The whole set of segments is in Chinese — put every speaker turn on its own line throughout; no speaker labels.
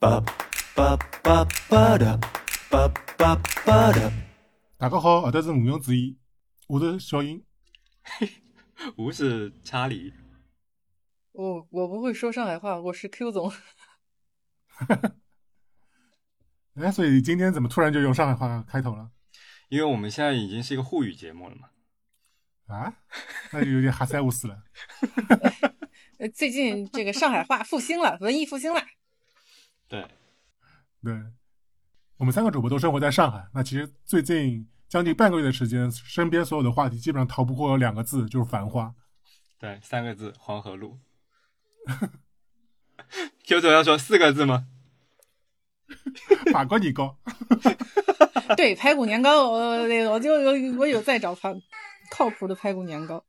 ba ba ba ba da ba ba ba da
大家好，后头是毋庸置疑，我是小英。
我是查理，
我我不会说上海话，我是 Q 总。
哎，所以今天怎么突然就用上海话开头了？
因为我们现在已经是一个沪语节目了嘛。
啊，那就有点哈塞乌斯了。
呃，最近这个上海话复兴了，文艺复兴了。
对，
对，我们三个主播都生活在上海。那其实最近将近半个月的时间，身边所有的话题基本上逃不过两个字，就是繁花。
对，三个字黄河路。Q 总要说四个字吗？
法国年糕。
对，排骨年糕，我我就有我有在找靠靠谱的排骨年糕。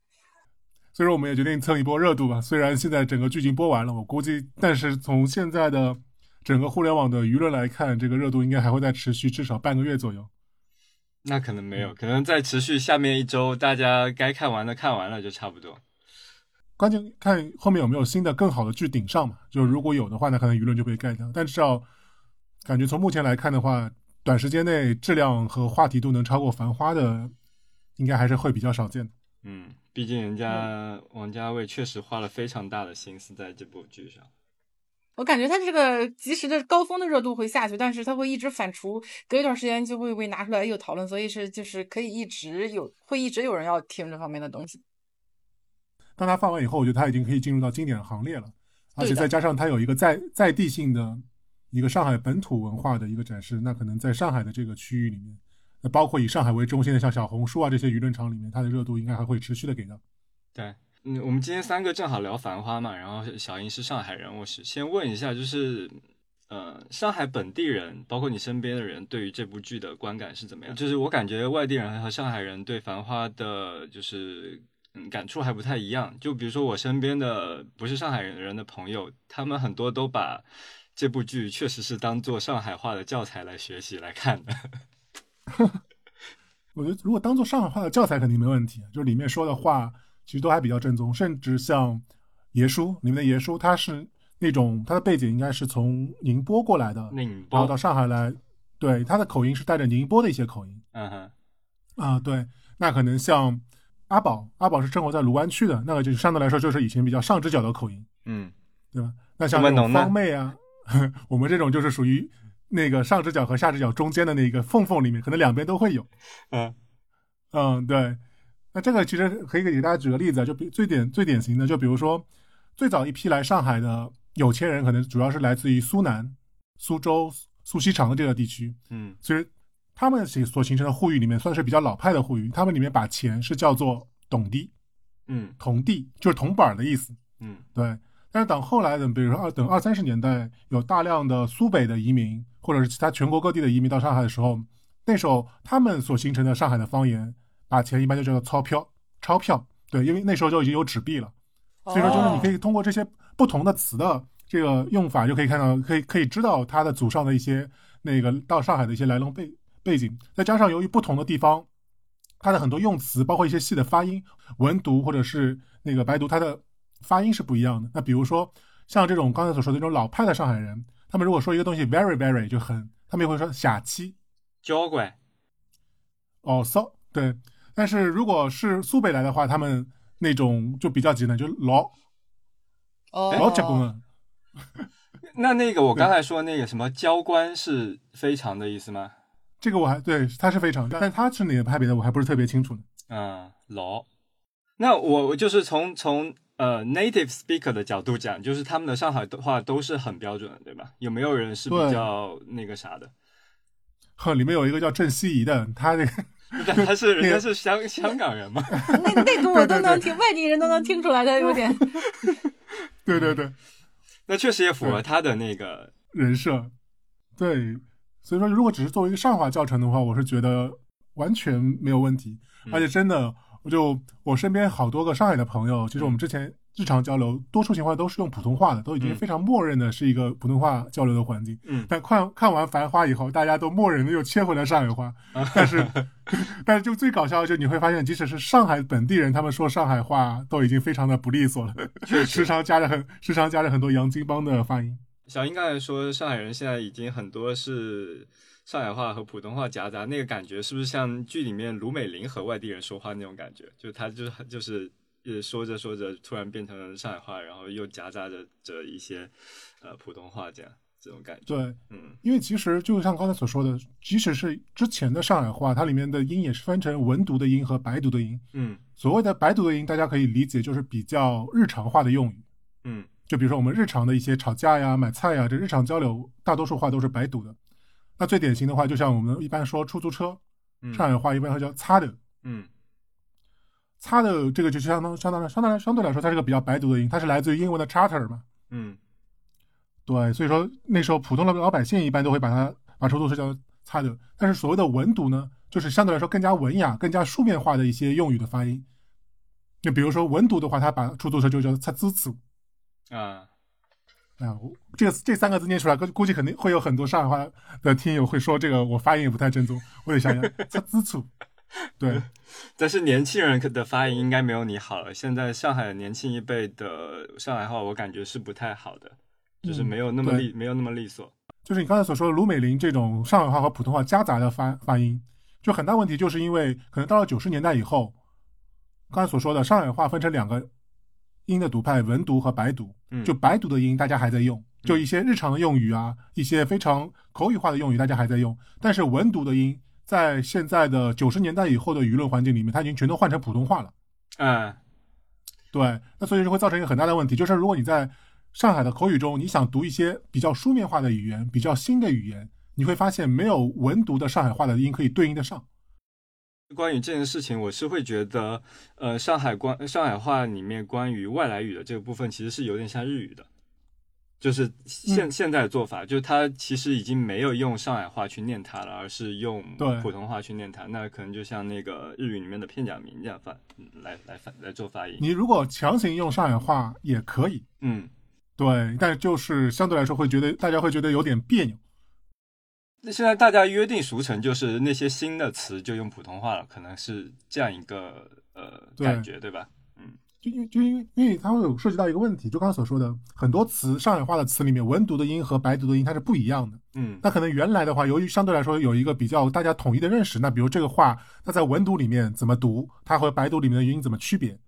所以说，我们也决定蹭一波热度吧。虽然现在整个剧已经播完了，我估计，但是从现在的整个互联网的舆论来看，这个热度应该还会再持续至少半个月左右。
那可能没有，可能再持续下面一周，大家该看完的看完了就差不多。
关键看后面有没有新的更好的剧顶上嘛。就如果有的话，那可能舆论就被盖掉。但至少感觉从目前来看的话，短时间内质量和话题度能超过《繁花》的，应该还是会比较少见的。
嗯，毕竟人家王家卫确实花了非常大的心思在这部剧上。
我感觉它这个及时的高峰的热度会下去，但是它会一直反刍，隔一段时间就会被拿出来又讨论，所以是就是可以一直有会一直有人要听这方面的东西。
当它放完以后，我觉得它已经可以进入到经典行列了，而且再加上它有一个在在地性的一个上海本土文化的一个展示，那可能在上海的这个区域里面，那包括以上海为中心的像小红书啊这些舆论场里面，它的热度应该还会持续的给到。
对，嗯，我们今天三个正好聊《繁花》嘛，然后小英是上海人，我是先问一下，就是呃，上海本地人，包括你身边的人，对于这部剧的观感是怎么样？就是我感觉外地人和上海人对《繁花》的，就是嗯感触还不太一样。就比如说我身边的不是上海人人的朋友，他们很多都把这部剧确实是当做上海话的教材来学习来看的。
我觉得如果当做上海话的教材肯定没问题，就是里面说的话其实都还比较正宗，甚至像爷叔里面的爷叔，他是那种他的背景应该是从宁波过来的，
宁波
然后到，上海来，对他的口音是带着宁波的一些口音
嗯哼，
啊，对，那可能像阿宝，阿宝是生活在卢湾区的，那个就相对来说就是以前比较上直角的口音，
嗯，
对吧？那像那种
我们懂的
方妹啊，我们这种就是属于那个上直角和下直角中间的那个缝缝里面，可能两边都会有。
嗯
嗯，对。那这个其实可以给大家举个例子啊，就比最典最典型的，就比如说最早一批来上海的有钱人，可能主要是来自于苏南、苏州、苏锡常的这个地区。
嗯
其实他们形所形成的沪语里面算是比较老派的沪语，他们里面把钱是叫做董地，
嗯
铜地就是铜板儿的意思。
嗯
对，但是等后来等，比如说二等二三十年代，有大量的苏北的移民，或者是其他全国各地的移民到上海的时候，那时候他们所形成的上海的方言，把钱一般就叫做钞票，钞票。对，因为那时候就已经有纸币了，所以说就是你可以通过这些不同的词的这个用法，就可以看到，可以可以知道它的祖上的一些那个到上海的一些来龙背背景，再加上由于不同的地方，它的很多用词，包括一些戏的发音，文读或者是那个白读，它的发音是不一样的。那比如说像这种刚才所说的这种老派的上海人，他们如果说一个东西 very very 就很，他们也会说下期
交关，
哦 so 对。但是如果是苏北来的话，他们那种就比较极端，就老
哦，
老结棍了。
那那个我刚才说那个什么交关是非常的意思吗？
这个我还对，他是非常，但他是哪个派别的我还不是特别清楚呢。
嗯，老。那我我就是从从呃 native speaker 的角度讲，就是他们的上海话都是很标准的，对吧？有没有人是比较那个啥的？
呵，里面有一个叫郑希怡的，他那个
但 他是人家是香香港人嘛？
那那个我都能听，外地人都能听出来，他有点。
对对对。
那确实也符合他的那个
人设，对，所以说如果只是作为一个上海话教程的话，我是觉得完全没有问题，
嗯。
而且真的，我就我身边好多个上海的朋友，其实我们之前日常交流，多数情况都是用普通话的，都已经
嗯
非常默认的是一个普通话交流的环境。
嗯
但看看完《繁花》以后，大家都默认的又切回了上海话，但是 但是就最搞笑的就你会发现，即使是上海本地人，他们说上海话都已经非常的不利索了，
确
时常加着很时常加着很多洋泾浜的发音。
小英刚才说，上海人现在已经很多是上海话和普通话夹杂，那个感觉是不是像剧里面卢美玲和外地人说话那种感觉？就他就是就是呃说着说着，突然变成了上海话，然后又夹杂着着一些呃普通话，这样这种感觉。
对，
嗯
因为其实就像刚才所说的，即使是之前的上海话，它里面的音也是分成文读的音和白读的音。
嗯
所谓的白读的音，大家可以理解就是比较日常化的用语，
嗯
就比如说我们日常的一些吵架呀、买菜呀，这日常交流，大多数话都是白读的。那最典型的话，就像我们一般说出租车，
嗯
上海话一般会叫擦的，
嗯
擦的这个就相当相当相当相对来说，它是个比较白读的音，它是来自于英文的 charter 嘛。
嗯
对，所以说那时候普通的老百姓一般都会把它把出租车叫擦的，但是所谓的文读呢，就是相对来说更加文雅、更加书面化的一些用语的发音。就比如说文读的话，它把出租车就叫擦滋滋。
啊
啊，我这个这三个字念出来，估估计肯定会有很多上海话的听友会说这个我发音也不太正宗，我得想想，擦滋滋。对，
但是年轻人的发音应该没有你好了。现在上海年轻一辈的上海话，我感觉是不太好的，就是没有那么
嗯
利，没有那么利索。
就是你刚才所说的卢美玲这种上海话和普通话夹杂的发发音，就很大问题，就是因为可能到了九十年代以后，刚才所说的上海话分成两个音的读派，文读和白读。
嗯，
就白读的音大家还在用，就一些日常的用语啊，一些非常口语化的用语大家还在用，但是文读的音在现在的九十年代以后的舆论环境里面，它已经全都换成普通话了。
嗯
对，那所以就会造成一个很大的问题，就是如果你在上海的口语中，你想读一些比较书面化的语言、比较新的语言，你会发现没有文读的上海话的音可以对应得上。
关于这件事情，我是会觉得，呃，上海关上海话里面关于外来语的这个部分，其实是有点像日语的，就是现、
嗯
现在的做法，就是他其实已经没有用上海话去念它了，而是用普通话去念它。那可能就像那个日语里面的片假名这样发，嗯来来发来做发音。
你如果强行用上海话也可以，
嗯，
对，但就是相对来说会觉得大家会觉得有点别扭。
那现在大家约定俗成，就是那些新的词就用普通话了，可能是这样一个呃感觉，对吧？
就因为就因为因为它会有涉及到一个问题，就刚刚所说的很多词，上海话的词里面文读的音和白读的音它是不一样的。
嗯
那可能原来的话，由于相对来说有一个比较大家统一的认识，那比如这个话，那在文读里面怎么读，它和白读里面的音怎么区别，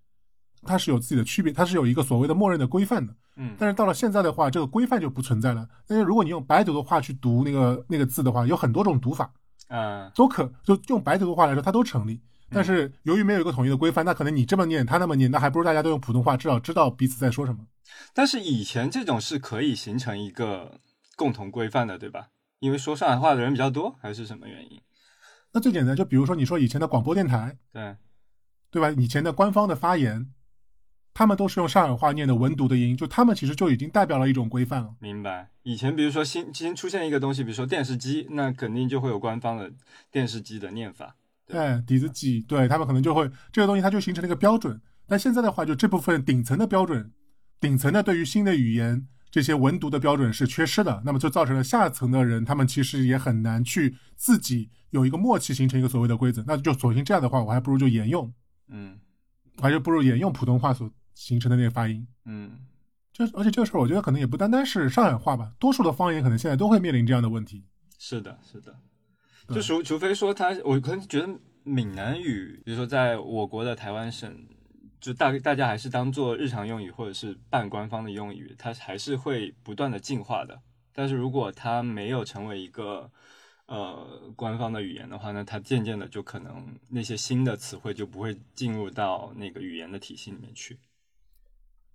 它是有自己的区别，它是有一个所谓的默认的规范的。
嗯
但是到了现在的话，这个规范就不存在了。但是如果你用白读的话去读那个那个字的话，有很多种读法，
嗯
都可就用白读的话来说，它都成立。但是由于没有一个统一的规范，那可能你这么念，他那么念，那还不如大家都用普通话，至少知道彼此在说什么。
但是以前这种是可以形成一个共同规范的，对吧？因为说上海话的人比较多，还是什么原因？
那最简单，就比如说你说以前的广播电台，
对，
对吧？以前的官方的发言，他们都是用上海话念的文读的音，就他们其实就已经代表了一种规范了。
明白。以前比如说新新出现一个东西，比如说电视机，那肯定就会有官方的电视机的念法。对
哎，底子挤，对他们可能就会这个东西，它就形成了一个标准。但现在的话，就这部分顶层的标准，顶层的对于新的语言这些文读的标准是缺失的，那么就造成了下层的人，他们其实也很难去自己有一个默契，形成一个所谓的规则。那就索性这样的话，我还不如就沿用，
嗯
我还就不如沿用普通话所形成的那个发音。
嗯
这而且这个事儿，我觉得可能也不单单是上海话吧，多数的方言可能现在都会面临这样的问题。
是的，是的。
对
就除除非说他，我可能觉得闽南语，比如说在我国的台湾省，就大大家还是当做日常用语或者是半官方的用语，它还是会不断的进化的。但是如果它没有成为一个呃官方的语言的话，那它渐渐的就可能那些新的词汇就不会进入到那个语言的体系里面去。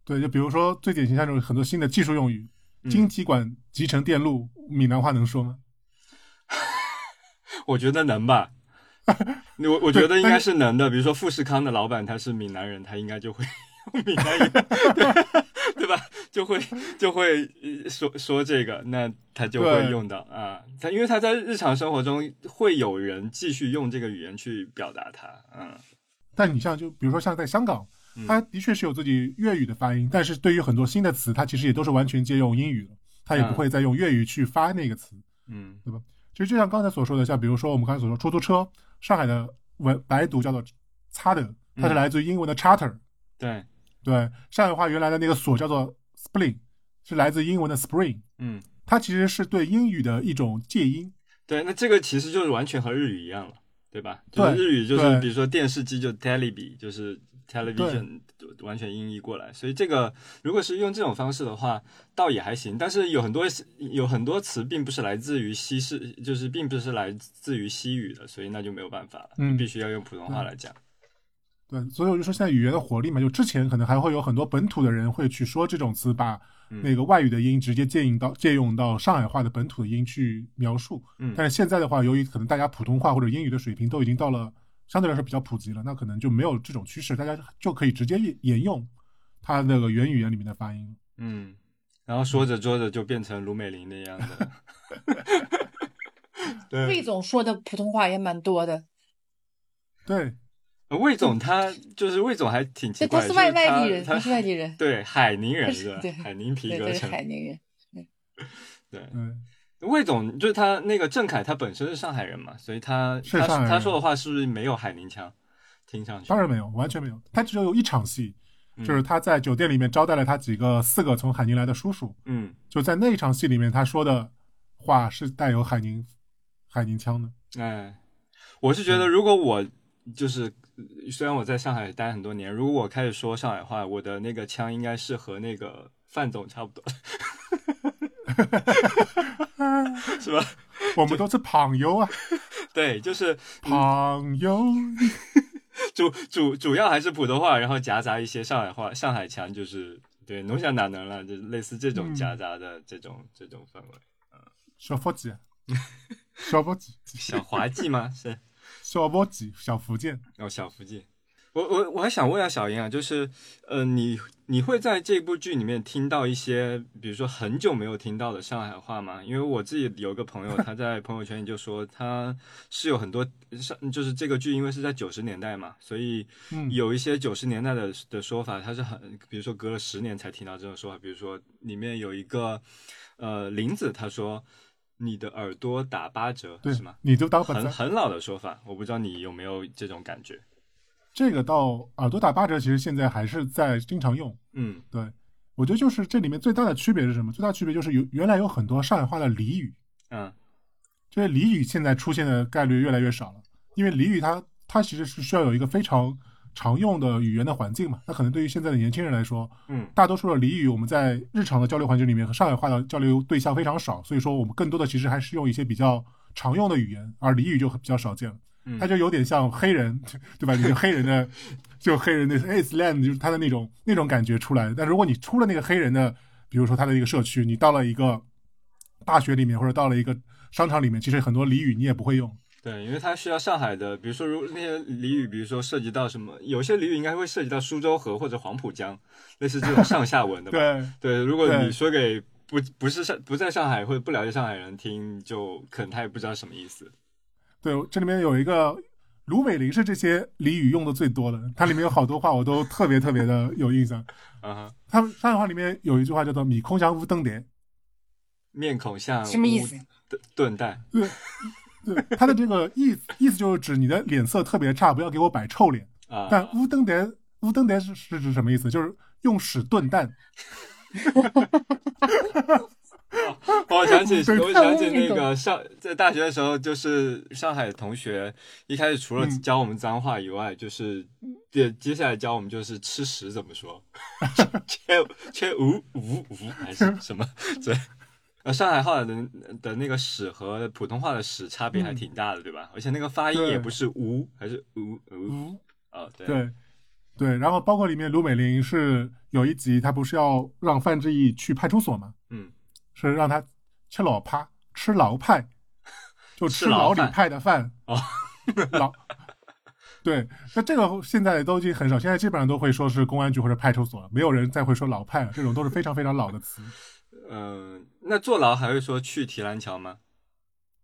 对，就比如说最典型像这种很多新的技术用语，
嗯
晶体管集成电路，闽南话能说吗？
我觉得能吧。我我觉得应该是能的，比如说富士康的老板他是闽南人，他应该就会 用闽南语，对 对吧？就会就会呃说说这个，那他就会用到啊。他因为他在日常生活中会有人继续用这个语言去表达他，嗯
但你像就比如说像在香港，他的确是有自己粤语的发音，但是对于很多新的词，他其实也都是完全借用英语了，它也不会再用粤语去发那个词。
嗯
其实就像刚才所说的，像比如说我们刚才所说出租车，上海的文白读叫做“擦的”，它是来自于英文的 charter。
对，
对，上海话原来的那个锁叫做 “spring”，是来自英文的 spring，
嗯，
它其实是对英语的一种借音。
对，那这个其实就是完全和日语一样了，对吧？就是
对
日语就是比如说电视机就 telebi，就是 television 完全音译过来，所以这个如果是用这种方式的话，倒也还行。但是有很多有很多词并不是来自于西式，就是并不是来自于西语的，所以那就没有办法了，
嗯
必须要用普通话来讲。
对，所以我就说现在语言的活力嘛，就之前可能还会有很多本土的人会去说这种词，把
嗯
那个外语的音直接借用到借用到上海话的本土的音去描述。
嗯
但是现在的话，由于可能大家普通话或者英语的水平都已经到了相对来说比较普及了，那可能就没有这种趋势，大家就可以直接沿沿用它那个原语言里面的发音。
嗯，然后说着说着就变成卢美玲那样的。对
魏，总说的普通话也蛮多的，
对，
呃魏总他就是魏总还挺奇
对，
怪的，
他是外外地人，
他
他是外地人，
对海宁人 是吧
对？
海宁皮革城。
海宁人。
对，
嗯，
魏总就是他那个郑恺，他本身是上海人嘛，所以他他
是上海人。
他说的话是不是没有海宁腔？听上去。
当然没有，完全没有。他只有一场戏，
嗯。
就是他在酒店里面招待了他几个四个从海宁来的叔叔，
嗯。
就在那一场戏里面，他说的话是带有海宁海宁腔的。
哎，我是
嗯
觉得如果我就是虽然我在上海待很多年，如果我开始说上海话，我的那个腔应该是和那个范总差不多，是吧？
我们都是朋友啊，
对，就是
朋友。
主主主要还是普通话，然后夹杂一些上海话、上海腔，就是对，侬想哪能了，就类似这种
嗯
夹杂的这种、这种氛围。
小福建，小福建，
小滑稽吗？是
小福建，小福建。
哦，小福建。我我我还想问一下小英啊，就是呃，你你会在这部剧里面听到一些，比如说很久没有听到的上海话吗？因为我自己有个朋友，他在朋友圈里就说他是有很多上，就是这个剧因为是在九十年代嘛，所以
嗯
有一些九十年代的的说法，他是很，比如说隔了十年才听到这种说法，比如说里面有一个呃林子，他说你的耳朵打八折
对
是吗？
你就当。
很很老的说法，我不知道你有没有这种感觉。
这个到耳朵打八折，其实现在还是在经常用。
嗯
对，我觉得就是这里面最大的区别是什么？最大区别就是有原来有很多上海话的俚语，
嗯
这些俚语现在出现的概率越来越少了，因为俚语它它其实是需要有一个非常常用的语言的环境嘛。那可能对于现在的年轻人来说，
嗯
大多数的俚语我们在日常的交流环境里面和上海话的交流对象非常少，所以说我们更多的其实还是用一些比较常用的语言，而俚语就比较少见了。
嗯，
它就有点像黑人，对吧？你就黑人的，就黑人的 Islam，就是他的那种那种感觉出来。但如果你出了那个黑人的，比如说他的一个社区，你到了一个大学里面，或者到了一个商场里面，其实很多俚语你也不会用。
对，因为它需要上海的，比如说如那些俚语，比如说涉及到什么，有些俚语应该会涉及到苏州河或者黄浦江，类似这种上下文的吧。
对，
对，如果你说给不不是上不在上海或者不了解上海人听，就可能他也不知道什么意思。
对，这里面有一个卢美林是这些俚语用的最多的，它里面有好多话我都特别特别的有印象。
嗯哼，
他们上海话里面有一句话叫做“米空像乌灯点
面孔像
什么意思？
炖炖蛋。”，
对，对，它的这个意思意思就是指你的脸色特别差，不要给我摆臭脸。
啊，
但乌灯点乌灯点是是指什么意思？就是用屎炖蛋。
我想起，我想起那个上在大学的时候，就是上海同学一开始除了教我们脏话以外，就是接接下来教我们就是吃屎怎么说，切切无无无还是什么？对。呃，上海话的的那个屎和普通话的屎差别还挺大的，对吧？而且那个发音也不是无，还是无无
无
哦，对
对对，然后包括里面卢美玲是有一集，她不是要让范志毅去派出所嘛？
嗯，
是让他吃老趴，吃牢派，就吃
吃牢
牢里派的饭
哦，
牢。对，那这个现在都已经很少，现在基本上都会说是公安局或者派出所，没有人再会说老派了，这种都是非常非常老的词。
嗯、那坐牢还会说去提篮桥吗？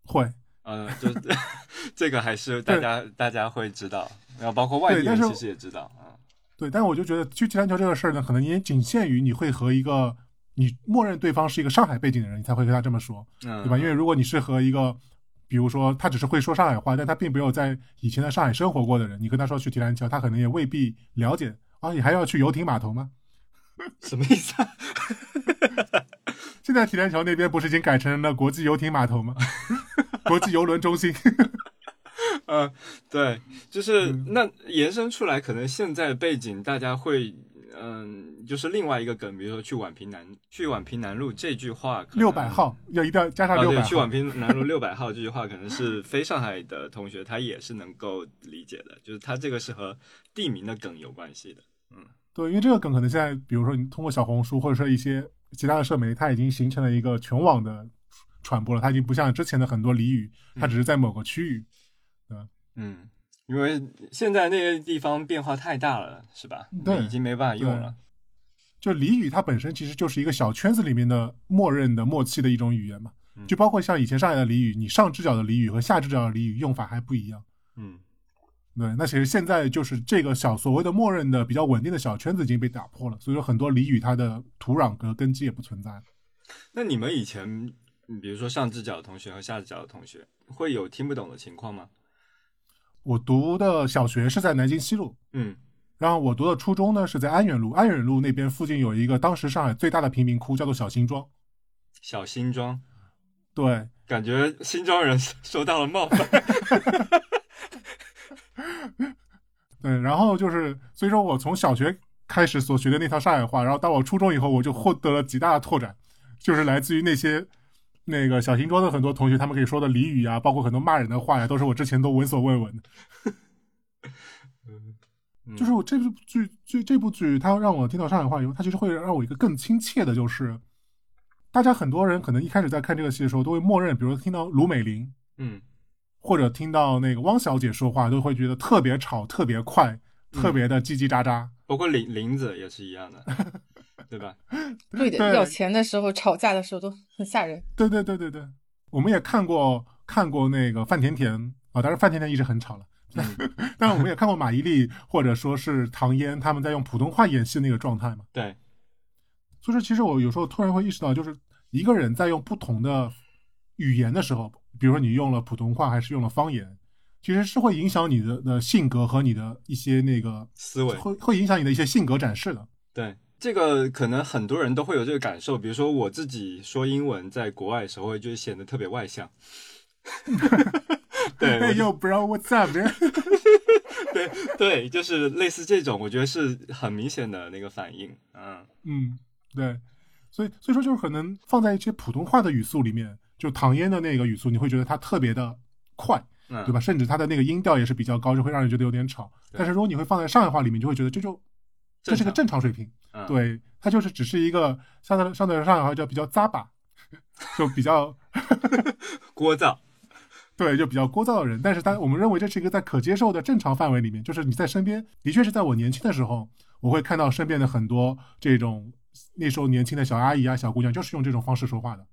会，
呃，就 这个还是大家大家会知道，然后包括外地人其实也知道啊。
对，但是我就觉得去提篮桥这个事儿呢，可能也仅限于你会和一个你默认对方是一个上海背景的人，你才会跟他这么说，
嗯，
对吧？因为如果你是和一个，比如说他只是会说上海话，但他并没有在以前在上海生活过的人，你跟他说去提篮桥，他可能也未必了解啊，你还要去游艇码头吗？
什么意思啊？
现在提篮桥那边不是已经改成了国际游艇码头吗？国际游轮中心。
嗯，对，就是
嗯
那延伸出来，可能现在背景大家会，嗯，就是另外一个梗，比如说去宛平南，去宛平南路这句话，
六百号要一定要加上六百号
去宛。平南路六百号这句话，可能是非上海的同学他也是能够理解的，就是他这个是和地名的梗有关系的。
嗯对，因为这个梗可能现在，比如说你通过小红书或者说一些其他的社媒，它已经形成了一个全网的传播了。它已经不像之前的很多俚语，它只是在某个区域。
嗯，因为现在那些地方变化太大了，是吧？
对
已经没办法用了。
就俚语它本身其实就是一个小圈子里面的默认的默契的一种语言嘛。
嗯
就包括像以前上海的俚语，你上只脚的俚语和下只脚的俚语用法还不一样。
嗯
对，那其实现在就是这个小所谓的默认的比较稳定的小圈子已经被打破了，所以说很多俚语它的土壤和根基也不存在。
那你们以前，嗯比如说上只脚的同学和下只脚的同学，会有听不懂的情况吗？
我读的小学是在南京西路，
嗯
然后我读的初中呢是在安远路，安远路那边附近有一个当时上海最大的贫民窟，叫做小新庄。
小新庄，
对，
感觉新庄人受到了冒犯。
对，然后就是，所以说我从小学开始所学的那套上海话，然后到我初中以后，我就获得了极大的拓展，就是来自于那些那个小新庄的很多同学，他们可以说的俚语啊，包括很多骂人的话呀，都是我之前都闻所未闻的。
嗯
就是我这部剧，剧这部剧，它让我听到上海话以后，它其实会让我一个更亲切的，就是大家很多人可能一开始在看这个戏的时候，都会默认，比如说听到卢美玲
嗯
或者听到那个汪小姐说话，都会觉得特别吵、特别快、特别的叽叽喳喳。
包括林林子也是一样的，对吧？
对的，
对
要钱的时候、吵架的时候都很吓人。
对对对对对，我们也看过看过那个范甜甜啊，当然范甜甜一直很吵了。
嗯
但是我们也看过马伊琍或者说是唐嫣他们在用普通话演戏那个状态嘛。
对，
所以说，其实我有时候突然会意识到，就是一个人在用不同的语言的时候，比如说你用了普通话还是用了方言，其实是会影响你的的性格和你的一些那个
思维
会会影响你的一些性格展示的。
对，这个可能很多人都会有这个感受。比如说我自己说英文，在国外的时候，就显得特别外向。对，我
哎呦，bro what's up？man？
对对，就是类似这种，我觉得是很明显的那个反应。嗯
嗯，对，所以所以说就是可能放在一些普通话的语速里面，就唐嫣的那个语速，你会觉得它特别的快，
嗯，
对吧？？甚至它的那个音调也是比较高，就会让人觉得有点吵。但是如果你会放在上海话里面，就会觉得这就这是个正常水平，
嗯，
对，它就是只是一个相对相对来说上海话叫比较扎吧，就比较
聒噪。
对，就比较聒噪的人。但是他我们认为这是一个在可接受的正常范围里面，就是你在身边，的确是在我年轻的时候，我会看到身边的很多这种那时候年轻的小阿姨啊、小姑娘，就是用这种方式说话的。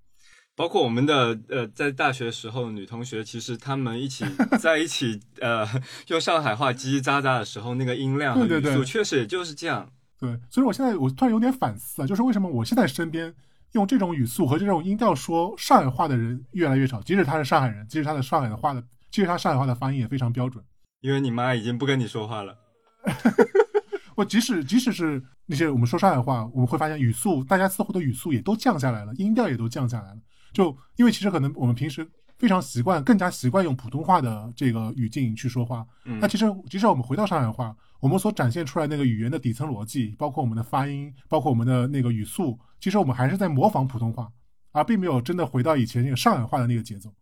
包括我们的呃，在大学时候，女同学其实她们一起在一起 呃，用上海话叽叽喳喳的时候，那个音量和语速
对对对
确实也就是这样。
对，所以我现在我突然有点反思啊，就是为什么我现在身边用这种语速和这种音调说上海话的人越来越少，即使他是上海人，即使他的上海的话的，即使他上海话的发音也非常标准。
因为你妈已经不跟你说话了。
我即使即使是那些我们说上海话，我们会发现语速，大家似乎的语速也都降下来了，音调也都降下来了。就因为其实可能我们平时非常习惯，更加习惯用普通话的这个语境去说话。
嗯
那其实即使我们回到上海话，我们所展现出来那个语言的底层逻辑，包括我们的发音，包括我们的那个语速，其实我们还是在模仿普通话，而并没有真的回到以前那个上海话的那个节奏。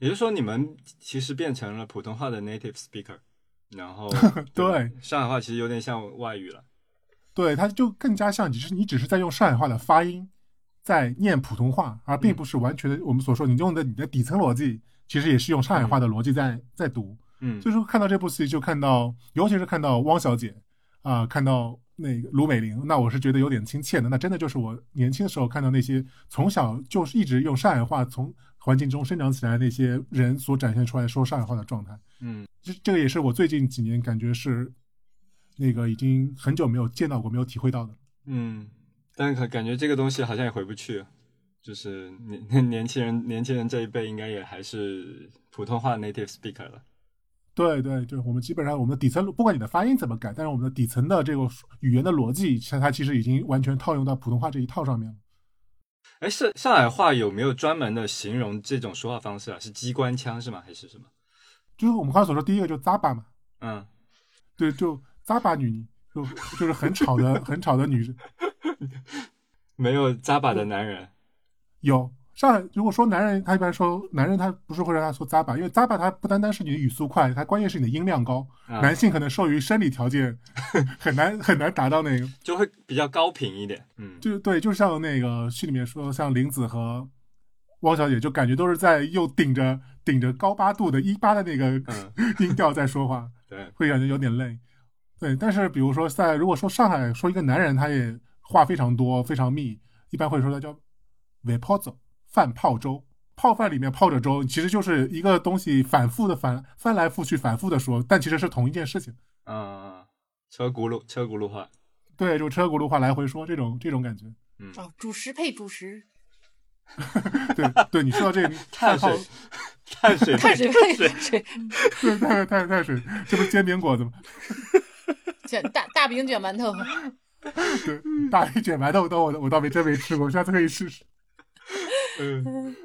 也就是说，你们其实变成了普通话的 native speaker，然后
对
上海话其实有点像外语了。
对，它就更加像，只是你只是在用上海话的发音在念普通话，而并不是完全的我们所说你用的你的底层逻辑，其实也是用上海话的逻辑在在读。
嗯
所以说看到这部戏，就看到，尤其是看到汪小姐啊、看到那个卢美玲，那我是觉得有点亲切的。那真的就是我年轻的时候看到那些从小就是一直用上海话从环境中生长起来的那些人所展现出来说上海话的状态。
嗯
这这个也是我最近几年感觉是那个已经很久没有见到过、没有体会到的。
嗯，但是可感觉这个东西好像也回不去，就是年 年轻人 年轻人这一辈应该也还是普通话 native speaker 了。
对对对，我们基本上我们的底层，不管你的发音怎么改，但是我们的底层的这个语言的逻辑，像它其实已经完全套用到普通话这一套上面了。
哎，是上海话有没有专门的形容这种说话方式啊？是机关枪是吗？还是什么？
就是我们刚才所说，第一个就咂巴嘛，
嗯，
对，就咂巴女，就就是很吵的很吵的女生。
没有扎把的男人。
有上海，如果说男人，他一般说男人，他不是会让他说扎巴，因为扎巴他不单单是你的语速快，他关键是你的音量高。
啊
男性可能受于生理条件 很难很难达到那个，
就会比较高频一点。嗯，
就对，就像那个戏里面说，像林子和汪小姐，就感觉都是在又顶着顶着高八度的一八的那个
嗯
音调在说话，
对，
会感觉有点累。对，但是比如说在如果说上海说一个男人，他也话非常多非常密，一般会说它叫尾泡子饭泡粥。泡饭里面泡着粥，其实就是一个东西反复的反翻来覆去反复的说，但其实是同一件事情。
嗯，车轱辘车轱辘话。
对，就车轱辘话来回说这种这种感觉。
嗯，
哦，主食配主食，
对对，你说到这个
碳水，碳水，
碳水配碳水，
对碳碳碳水，这不是煎饼果子吗？
卷大大饼卷馒头。
对，大饼卷馒头都我我倒没真没吃过，下次可以试试。
嗯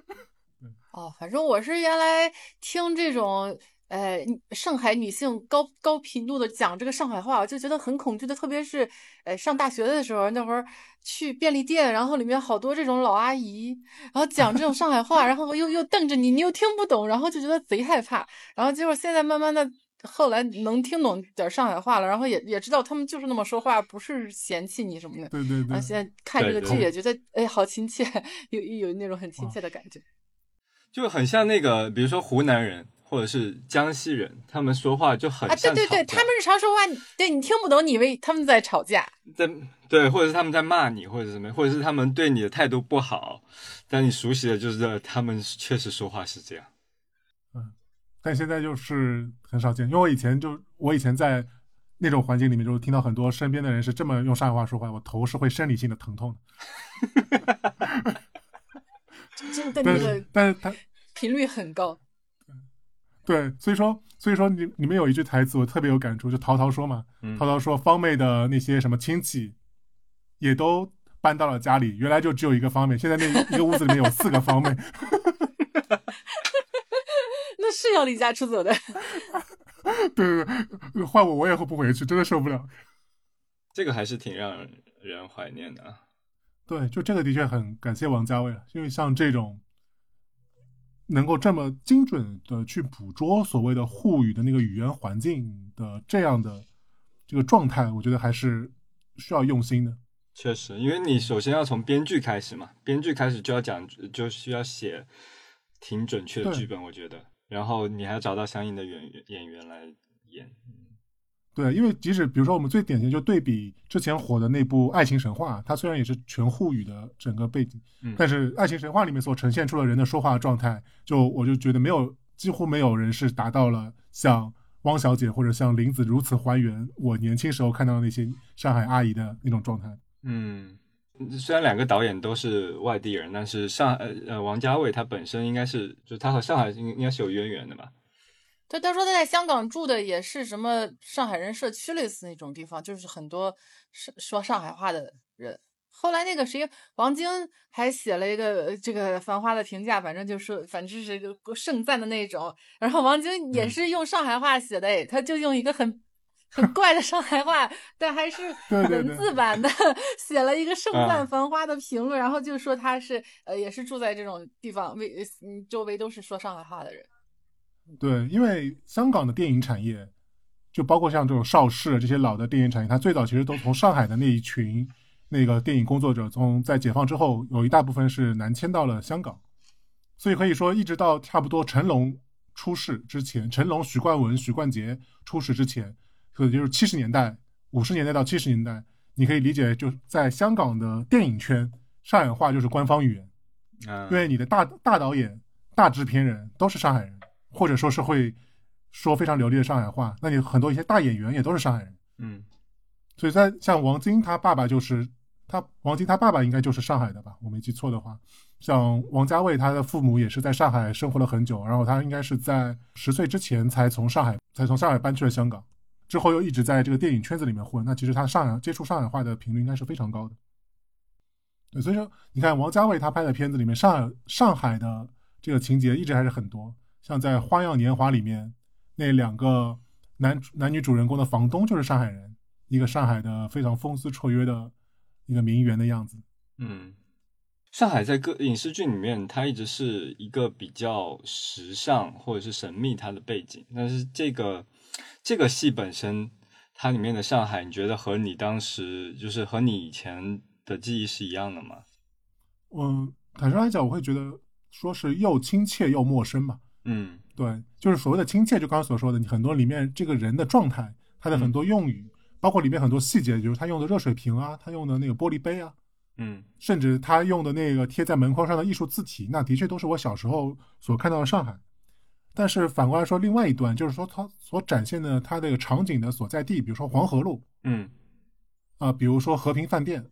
哦，反正我是原来听这种呃上海女性高高频度的讲这个上海话，我就觉得很恐惧的，特别是呃上大学的时候，那会儿去便利店，然后里面好多这种老阿姨，然后讲这种上海话，然后又又瞪着你，你又听不懂，然后就觉得贼害怕，然后结果现在慢慢的。后来能听懂点上海话了，然后也也知道他们就是那么说话，不是嫌弃你什么的。
对对对
然后，现在看这个剧也觉得，哎，好亲切，有有那种很亲切的感觉。
就很像那个，比如说湖南人或者是江西人，他们说话就很
啊，对对对，他们日常说话，对你听不懂，你以为他们在吵架。
在对，或者是他们在骂你，或者是什么，或者是他们对你的态度不好，但你熟悉的就是他们确实说话是这样。
但现在就是很少见，因为我以前就我以前在那种环境里面，就是听到很多身边的人是这么用上海话说话，我头是会生理性的疼痛的。
真的，
但是
那个
但是他
频率很高。
对，所以说所以说你你们有一句台词我特别有感触，就陶陶说嘛，
嗯
陶陶说方妹的那些什么亲戚也都搬到了家里，原来就只有一个方妹，现在那一个屋子里面有四个方妹。
那是要离家出走的。
对对对，换我我也会不回去，真的受不了。
这个还是挺让人怀念的啊。
对，就这个的确很感谢王家卫了，因为像这种能够这么精准的去捕捉所谓的沪语的那个语言环境的这样的这个状态，我觉得还是需要用心的。
确实，因为你首先要从编剧开始嘛，编剧开始就要讲，就需要写挺准确的剧本，我觉得。然后你还要找到相应的演员演员来演。
对，因为即使比如说我们最典型就对比之前火的那部《爱情神话》，它虽然也是全沪语的整个背景，
嗯
但是《爱情神话》里面所呈现出的人的说话状态，就我就觉得没有几乎没有人是达到了像汪小姐或者像林子如此还原我年轻时候看到的那些上海阿姨的那种状态。
嗯，虽然两个导演都是外地人，但是上呃呃王家卫他本身应该是，就他和上海应应该是有渊源的吧？
对，他说他在香港住的也是什么上海人社区类似那种地方，就是很多说说上海话的人。后来那个谁，王晶还写了一个呃这个《繁花》的评价，反正就是反正是个盛赞的那种。然后王晶也
嗯
是用上海话写的，哎，他就用一个很很怪的上海话，但还是 文字版的写了一个盛赞
啊《
繁花》的评论，然后就说他是呃也是住在这种地方，为嗯周围都是说上海话的人。
对，因为香港的电影产业，就包括像这种邵氏这些老的电影产业，它最早其实都从上海的那一群那个电影工作者，从在解放之后，有一大部分是南迁到了香港，所以可以说，一直到差不多成龙出世之前，成龙、许冠文、许冠杰出世之前，可能就是七十年代、五十年代到七十年代，你可以理解，就在香港的电影圈，上海话就是官方语言。
嗯，
因为你的大大导演、大制片人都是上海人，或者说是会说非常流利的上海话，那你很多一些大演员也都是上海人，
嗯
所以在像王晶他爸爸就是他王晶他爸爸应该就是上海的吧，我没记错的话，像王家卫他的父母也是在上海生活了很久，然后他应该是在十岁之前才从上海才从上海搬去了香港，之后又一直在这个电影圈子里面混，那其实他上海接触上海话的频率应该是非常高的。对，所以说你看王家卫他拍的片子里面，上海上海的这个情节一直还是很多，像在《花样年华》里面那两个男男女主人公的房东就是上海人，一个上海的非常风姿绰约的一个名媛的样子。
嗯，上海在各影视剧里面，它一直是一个比较时尚或者是神秘它的背景，但是这个这个戏本身，它里面的上海，你觉得和你当时就是和你以前的记忆是一样的吗？
嗯，坦率来讲，我会觉得说是又亲切又陌生吧。
嗯
对，就是所谓的亲切，就刚刚所说的，你很多里面这个人的状态，他的很多用语，包括里面很多细节，比如他用的热水瓶啊，他用的那个玻璃杯啊，
嗯
甚至他用的那个贴在门框上的艺术字体，那的确都是我小时候所看到的上海。但是反过来说，另外一端就是说，它所展现的它这个场景的所在地，比如说黄河路
嗯
啊、比如说和平饭店，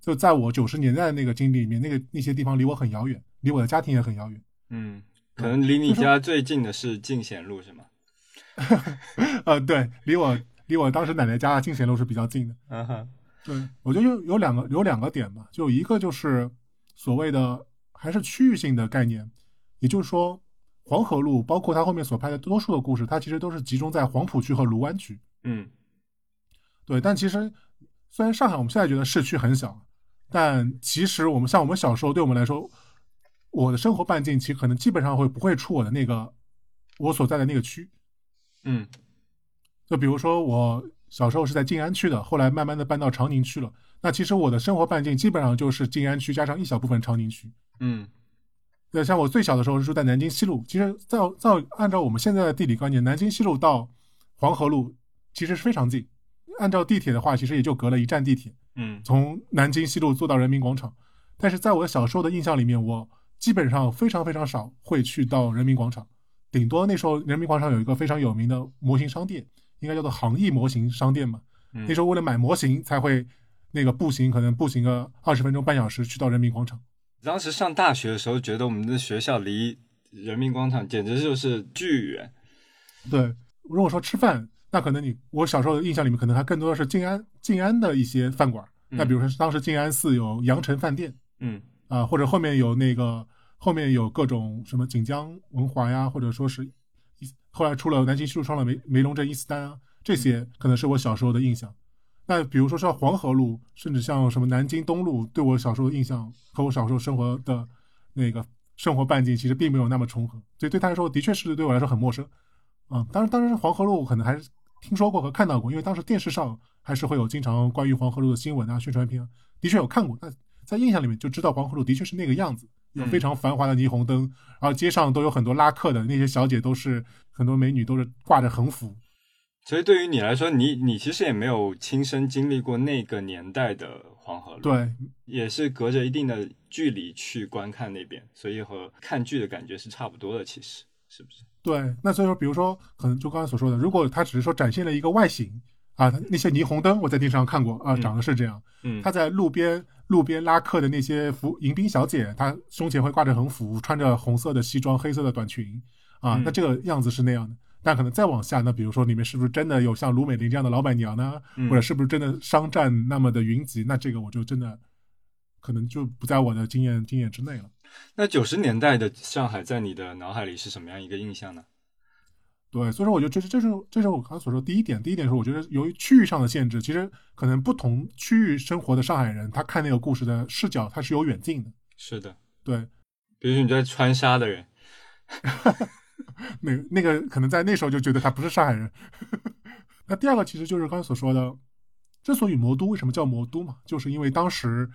就在我九十年代的那个经历里面，那个那些地方离我很遥远，离我的家庭也很遥远。
嗯，可能离你家最近的是进贤路是吗？
呃，对，离我离我当时奶奶家的进贤路是比较近的。
嗯哼，
对，我觉得有有两个有两个点吧，就一个就是所谓的还是区域性的概念，也就是说黄河路包括他后面所拍的多数的故事，它其实都是集中在黄浦区和卢湾区。
嗯
对，但其实虽然上海我们现在觉得市区很小，但其实我们像我们小时候，对我们来说，我的生活半径其实可能基本上会不会出我的那个我所在的那个区。
嗯
就比如说我小时候是在静安区的，后来慢慢的搬到长宁区了。那其实我的生活半径基本上就是静安区加上一小部分长宁区。
嗯
对，像我最小的时候是住在南京西路，其实在在按照我们现在的地理观念，南京西路到黄河路其实是非常近。按照地铁的话，其实也就隔了一站地铁，
嗯
从南京西路坐到人民广场。但是在我小时候的印象里面，我基本上非常非常少会去到人民广场，顶多那时候人民广场有一个非常有名的模型商店，应该叫做航艺模型商店嘛。
嗯
那时候为了买模型才会那个步行，可能步行个二十分钟半小时去到人民广场。
当时上大学的时候，觉得我们的学校离人民广场简直就是巨远。
对，如果说吃饭，那可能你我小时候的印象里面，可能它更多的是静安静安的一些饭馆。那比如说当时静安寺有阳城饭店
嗯
啊、或者后面有那个后面有各种什么锦江文华呀，或者说是后来出了南京西路创了梅梅龙镇伊斯丹啊，这些可能是我小时候的印象。那比如说像黄河路，甚至像什么南京东路，对我小时候的印象和我小时候生活的那个生活半径其实并没有那么重合，所以对他来说的确是对我来说很陌生。啊、当然，当然黄河路可能还是听说过和看到过，因为当时电视上还是会有经常关于黄河路的新闻啊、宣传片啊，的确有看过。但在印象里面就知道黄河路的确是那个样子，有非常繁华的霓虹灯，然后街上都有很多拉客的那些小姐，都是很多美女都是挂着横幅。
所以对于你来说，你你其实也没有亲身经历过那个年代的黄河路，，
对，
也是隔着一定的距离去观看那边，所以和看剧的感觉是差不多的，其实是不是？
对，那所以说，比如说，可能就刚才所说的，如果他只是说展现了一个外形啊，那些霓虹灯我在电视上看过啊，
嗯
长得是这样。
嗯
他在路边路边拉客的那些服迎宾小姐，她胸前会挂着横幅，穿着红色的西装、黑色的短裙啊，
嗯
那这个样子是那样的。但可能再往下，那比如说里面是不是真的有像卢美玲这样的老板娘呢？
嗯
或者是不是真的商战那么的云集？那这个我就真的可能就不在我的经验经验之内了。
那九十年代的上海，在你的脑海里是什么样一个印象呢？
对，所以说我觉得这是这是这是我刚才所说第一点。第一点是我觉得由于区域上的限制，其实可能不同区域生活的上海人，他看那个故事的视角他是有远近的。
是的，
对，
比如说你在川沙的人，
那那个可能在那时候就觉得他不是上海人。那第二个其实就是刚才所说的，之所以魔都为什么叫魔都嘛，就是因为当时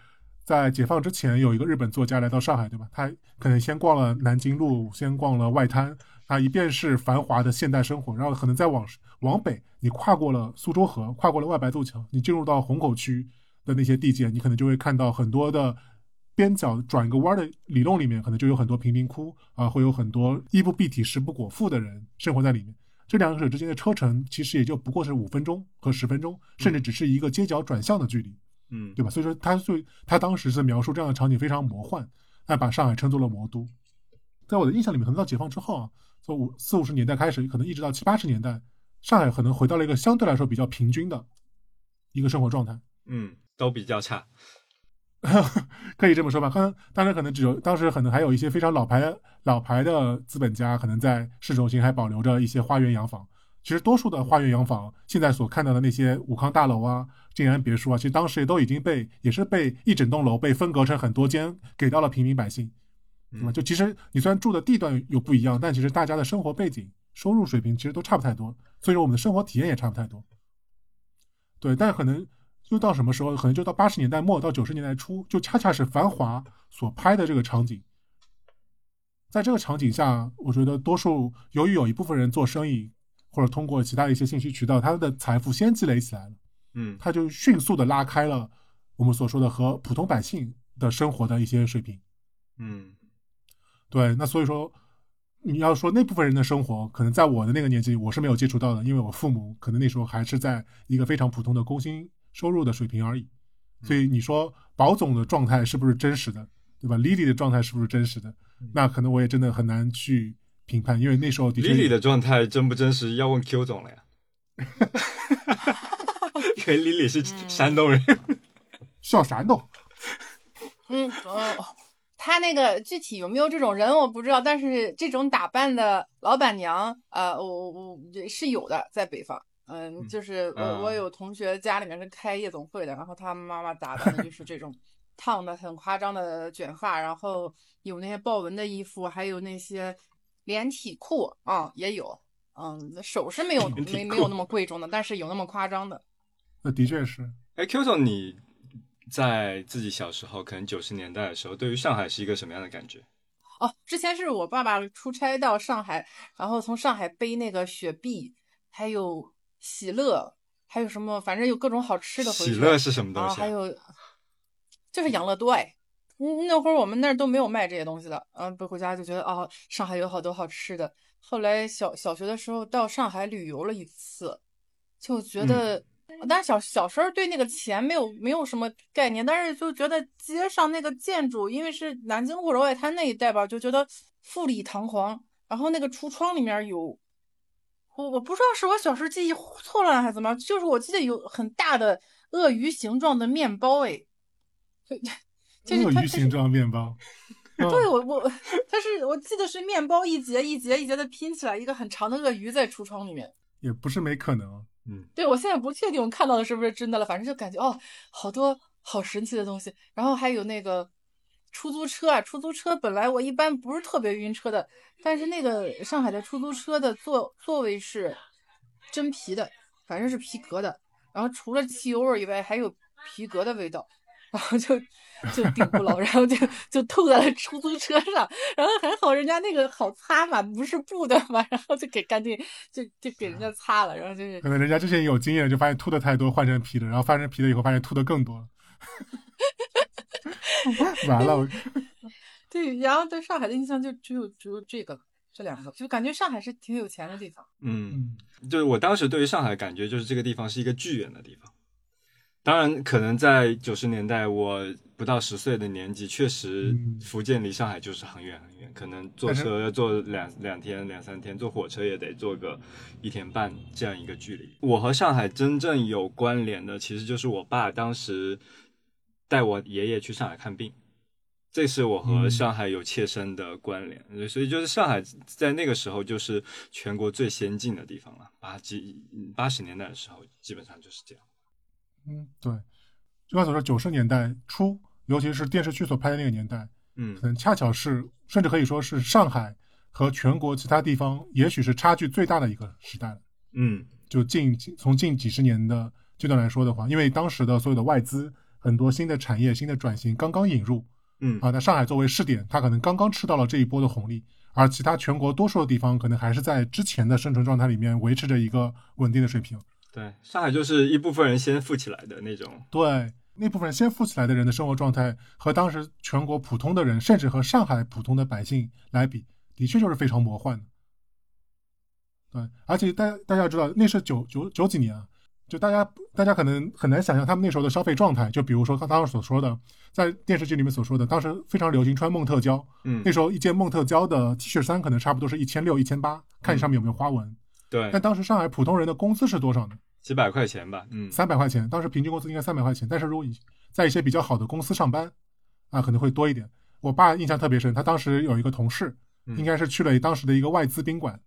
在解放之前有一个日本作家来到上海，对吧？他可能先逛了南京路，先逛了外滩，啊，一遍是繁华的现代生活，然后可能再往往北，你跨过了苏州河，跨过了外白渡桥，你进入到虹口区的那些地界，你可能就会看到很多的边角转个弯的里弄里面，可能就有很多贫民窟啊，会有很多衣不蔽体、食不果腹的人生活在里面。这两者之间的车程其实也就不过是五分钟和十分钟，甚至只是一个街角转向的距离，
嗯
对吧？所以说他就他当时是描述这样的场景非常魔幻，那把上海称作了魔都。在我的印象里面，可能到解放之后啊，从五四五十年代开始，可能一直到七八十年代，上海可能回到了一个相对来说比较平均的一个生活状态。
嗯，都比较差。
可以这么说吧。可能当时可能只有当时可能还有一些非常老牌的老牌的资本家，可能在市中心还保留着一些花园洋房。其实多数的花园洋房，现在所看到的那些武康大楼啊、静安别墅啊，其实当时也都已经被也是被一整栋楼被分隔成很多间，给到了平民百姓，对吧？就其实你虽然住的地段有不一样，但其实大家的生活背景、收入水平其实都差不太多，所以说我们的生活体验也差不太多。对，但是可能就到什么时候，可能就到八十年代末到九十年代初，就恰恰是《繁华》所拍的这个场景。在这个场景下，我觉得多数由于有一部分人做生意，或者通过其他的一些信息渠道，他的财富先积累起来了，
嗯
他就迅速的拉开了我们所说的和普通百姓的生活的一些水平。
嗯
对，那所以说，你要说那部分人的生活，可能在我的那个年纪，我是没有接触到的，因为我父母可能那时候还是在一个非常普通的工薪收入的水平而已。所以你说保总的状态是不是真实的，对吧？Lily 的状态是不是真实的？那可能我也真的很难去评判，因为那时候的确
，Lily 的状态真不真实要问 Q 总了呀，因为 Lily 是山东人。
笑山东？
嗯哦，他那个具体有没有这种人我不知道，但是这种打扮的老板娘，呃，我我我是有的，在北方。嗯，就是我我
嗯
有同学家里面是开夜总会的，然后他妈妈打扮的就是这种 烫的很夸张的卷发，然后有那些豹纹的衣服，还有那些连体裤啊、也有。嗯，首饰没有没没有那么贵重的，但是有那么夸张的。
那 的确是。
哎，Q 总，你在自己小时候，可能九十年代的时候，对于上海是一个什么样的感觉？
哦，之前是我爸爸出差到上海，然后从上海背那个雪碧，还有喜乐，还有什么，反正有各种好吃的。
喜乐是什么东
啊，
西、
还有就是养乐多哎，嗯，那会儿我们那儿都没有卖这些东西的，嗯，不回家就觉得哦，上海有好多好吃的。后来小小学的时候到上海旅游了一次，就觉得，但是小小时候对那个钱没有没有什么概念，但是就觉得街上那个建筑，因为是南京或者外滩那一带吧，就觉得富丽堂皇。然后那个橱窗里面有，我我不知道是我小时候记忆错乱还是怎么样，就是我记得有很大的鳄鱼形状的面包，哎，就就是
鳄鱼形状面包。嗯
对我我它是我记得是面包一节一节一节的拼起来，一个很长的鳄鱼在橱窗里面。
也不是没可能啊。
嗯，
对我现在不确定我看到的是不是真的了，反正就感觉哦，好多好神奇的东西。然后还有那个出租车啊，出租车本来我一般不是特别晕车的，但是那个上海的出租车的座座位是真皮的，反正是皮革的。然后除了汽油味以外，还有皮革的味道。然后就就顶不牢，然后就就吐在了出租车上，然后还好人家那个好擦嘛，不是布的嘛，然后就给干净，就就给人家擦了，然后就是
可能人家之前有经验，就发现吐的太多，换成皮的，然后换成皮的以后，发现吐的更多了。完了，我
对，然后对上海的印象就只有只有这个了，这两个，就感觉上海是挺有钱的地方。
嗯，
嗯，
就是我当时对于上海感觉就是这个地方是一个巨远的地方。当然，可能在九十年代，我不到十岁的年纪，确实
嗯
福建离上海就是很远很远，可能坐车要坐两两天两三天，坐火车也得坐个一天半这样一个距离。我和上海真正有关联的，其实就是我爸当时带我爷爷去上海看病，这是我和
嗯
上海有切身的关联。所以就是上海在那个时候就是全国最先进的地方了，八几八十年代的时候基本上就是这样。
嗯，对，就刚才所说，九十年代初，尤其是电视剧所拍的那个年代，
嗯
可能恰巧是，甚至可以说是上海和全国其他地方，也许是差距最大的一个时代了。
嗯
就近从近几十年的阶段来说的话，因为当时的所有的外资，很多新的产业、新的转型刚刚引入
嗯
啊，那上海作为试点，它可能刚刚吃到了这一波的红利，而其他全国多数的地方可能还是在之前的生存状态里面维持着一个稳定的水平。
对，上海就是一部分人先富起来的那种。
对，那部分人先富起来的人的生活状态和当时全国普通的人，甚至和上海普通的百姓来比，的确就是非常魔幻的。对，而且大家大家要知道，那是九九九几年啊，就大家大家可能很难想象他们那时候的消费状态。就比如说刚刚所说的，在电视剧里面所说的，当时非常流行穿梦特娇，
嗯
那，时候一件梦特娇的 T 恤衫可能差不多是一千六、一千八，看你上面有没有花纹。
对
但，当时上海普通人的工资是多少呢？
几百块钱吧，嗯，
三百块钱，当时平均工资应该三百块钱，但是如果你在一些比较好的公司上班，啊，可能会多一点。我爸印象特别深，他当时有一个同事，
嗯
应该是去了当时的一个外资宾馆，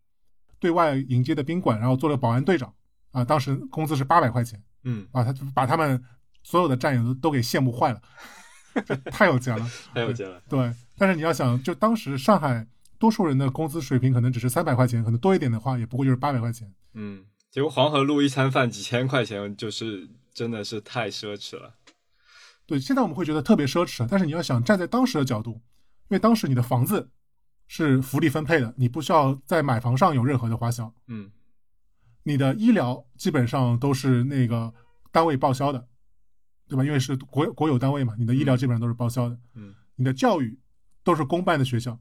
对外迎接的宾馆，然后做了保安队长，啊，当时工资是八百块钱，
嗯，
啊，他就把他们所有的战友都都给羡慕坏了，这太有钱了。
太有钱了，
对，但是你要想，就当时上海多数人的工资水平可能只是三百块钱，可能多一点的话，也不过就是八百块钱。
嗯，结果黄河路一餐饭几千块钱，就是真的是太奢侈了，
对，现在我们会觉得特别奢侈，但是你要想站在当时的角度，因为当时你的房子是福利分配的，你不需要在买房上有任何的花销，
嗯
你的医疗基本上都是那个单位报销的，对吧？因为是国国有单位嘛，你的医疗基本上都是报销的。
嗯
你的教育都是公办的学校。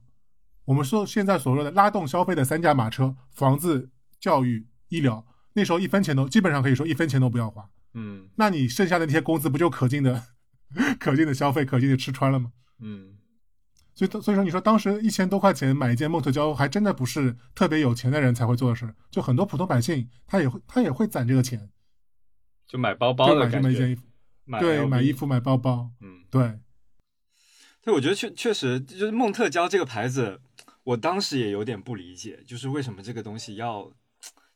我们说现在所说的拉动消费的三驾马车：房子、教育、医疗，那时候一分钱都基本上可以说一分钱都不要花。
嗯
那你剩下的那些工资不就可劲的、可劲的消费、可劲的吃穿了吗？
嗯，
所以，所以说，你说当时一千多块钱买一件梦特娇，还真的不是特别有钱的人才会做的事。就很多普通百姓，他也会他也会攒这个钱，
就买包包
买这
的感觉，
么一件衣服，
买
对，买衣，服、买包包，
嗯，
对，
对，我觉得确确实就是梦特娇这个牌子，我当时也有点不理解，就是为什么这个东西要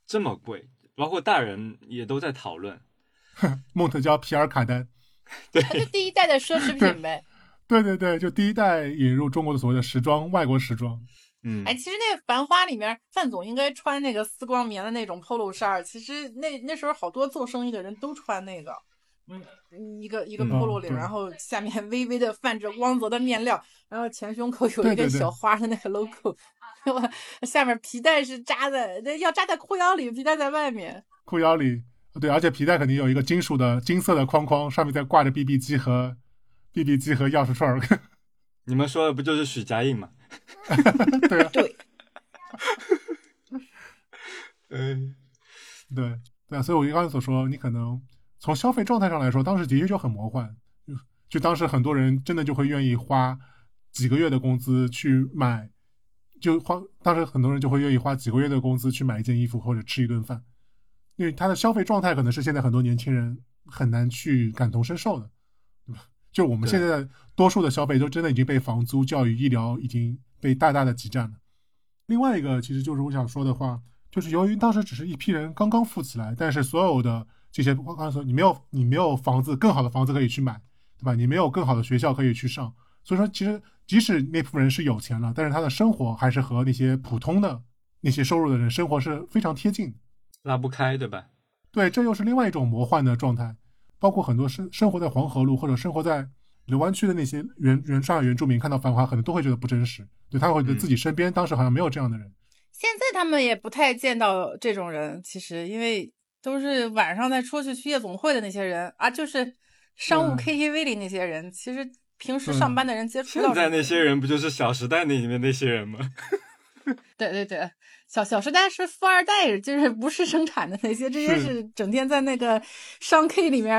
这么贵，包括大人也都在讨论。
梦特娇、皮尔卡丹，对
它是第一代的奢侈品呗。
对对对，就第一代引入中国的所谓的时装，外国时装，
嗯
哎，其实那个《繁花》里面，范总应该穿那个丝光棉的那种 polo 衫儿。其实那那时候好多做生意的人都穿那个，嗯，一个一个
嗯
polo 领，
对
然后下面微微的泛着光泽的面料，然后前胸口有一个
对对对
小花的那个 logo，我 下面皮带是扎在，那要扎在裤腰里，皮带在外面。
裤腰里，对，而且皮带肯定有一个金属的金色的框框，上面再挂着 BB 机和 BB 机和钥匙串儿，
你们说的不就是许家印吗？
对啊，
对，
嗯
对对啊，所以我刚才所说，你可能从消费状态上来说，当时的确就很魔幻，就就当时很多人真的就会愿意花几个月的工资去买，就花当时很多人就会愿意花几个月的工资去买一件衣服或者吃一顿饭，因为他的消费状态可能是现在很多年轻人很难去感同身受的？就我们现在多数的消费都真的已经被房租、教育、医疗已经被大大的挤占了。另外一个，其实就是我想说的话，就是由于当时只是一批人刚刚富起来，但是所有的这些，我刚才说你没有你没有房子，更好的房子可以去买，对吧？你没有更好的学校可以去上，所以说其实即使那部分人是有钱了，但是他的生活还是和那些普通的那些收入的人生活是非常贴近的。
拉不开，对吧？
对，这又是另外一种魔幻的状态。包括很多生生活在黄河路或者生活在刘湾区的那些原原上海原住民，看到繁华可能都会觉得不真实，对他会觉得自己身边当时好像没有这样的人。
现在他们也不太见到这种人，其实因为都是晚上再出去去夜总会的那些人啊，就是商务
嗯
KTV 里那些人，其实平时上班的人接触
现
到
在那些人不就是《小时代》那里面那些人吗？
对 对对，小小时代是富二代，就是不是生产的那些，这些
是
是整天在那个商 K 里面，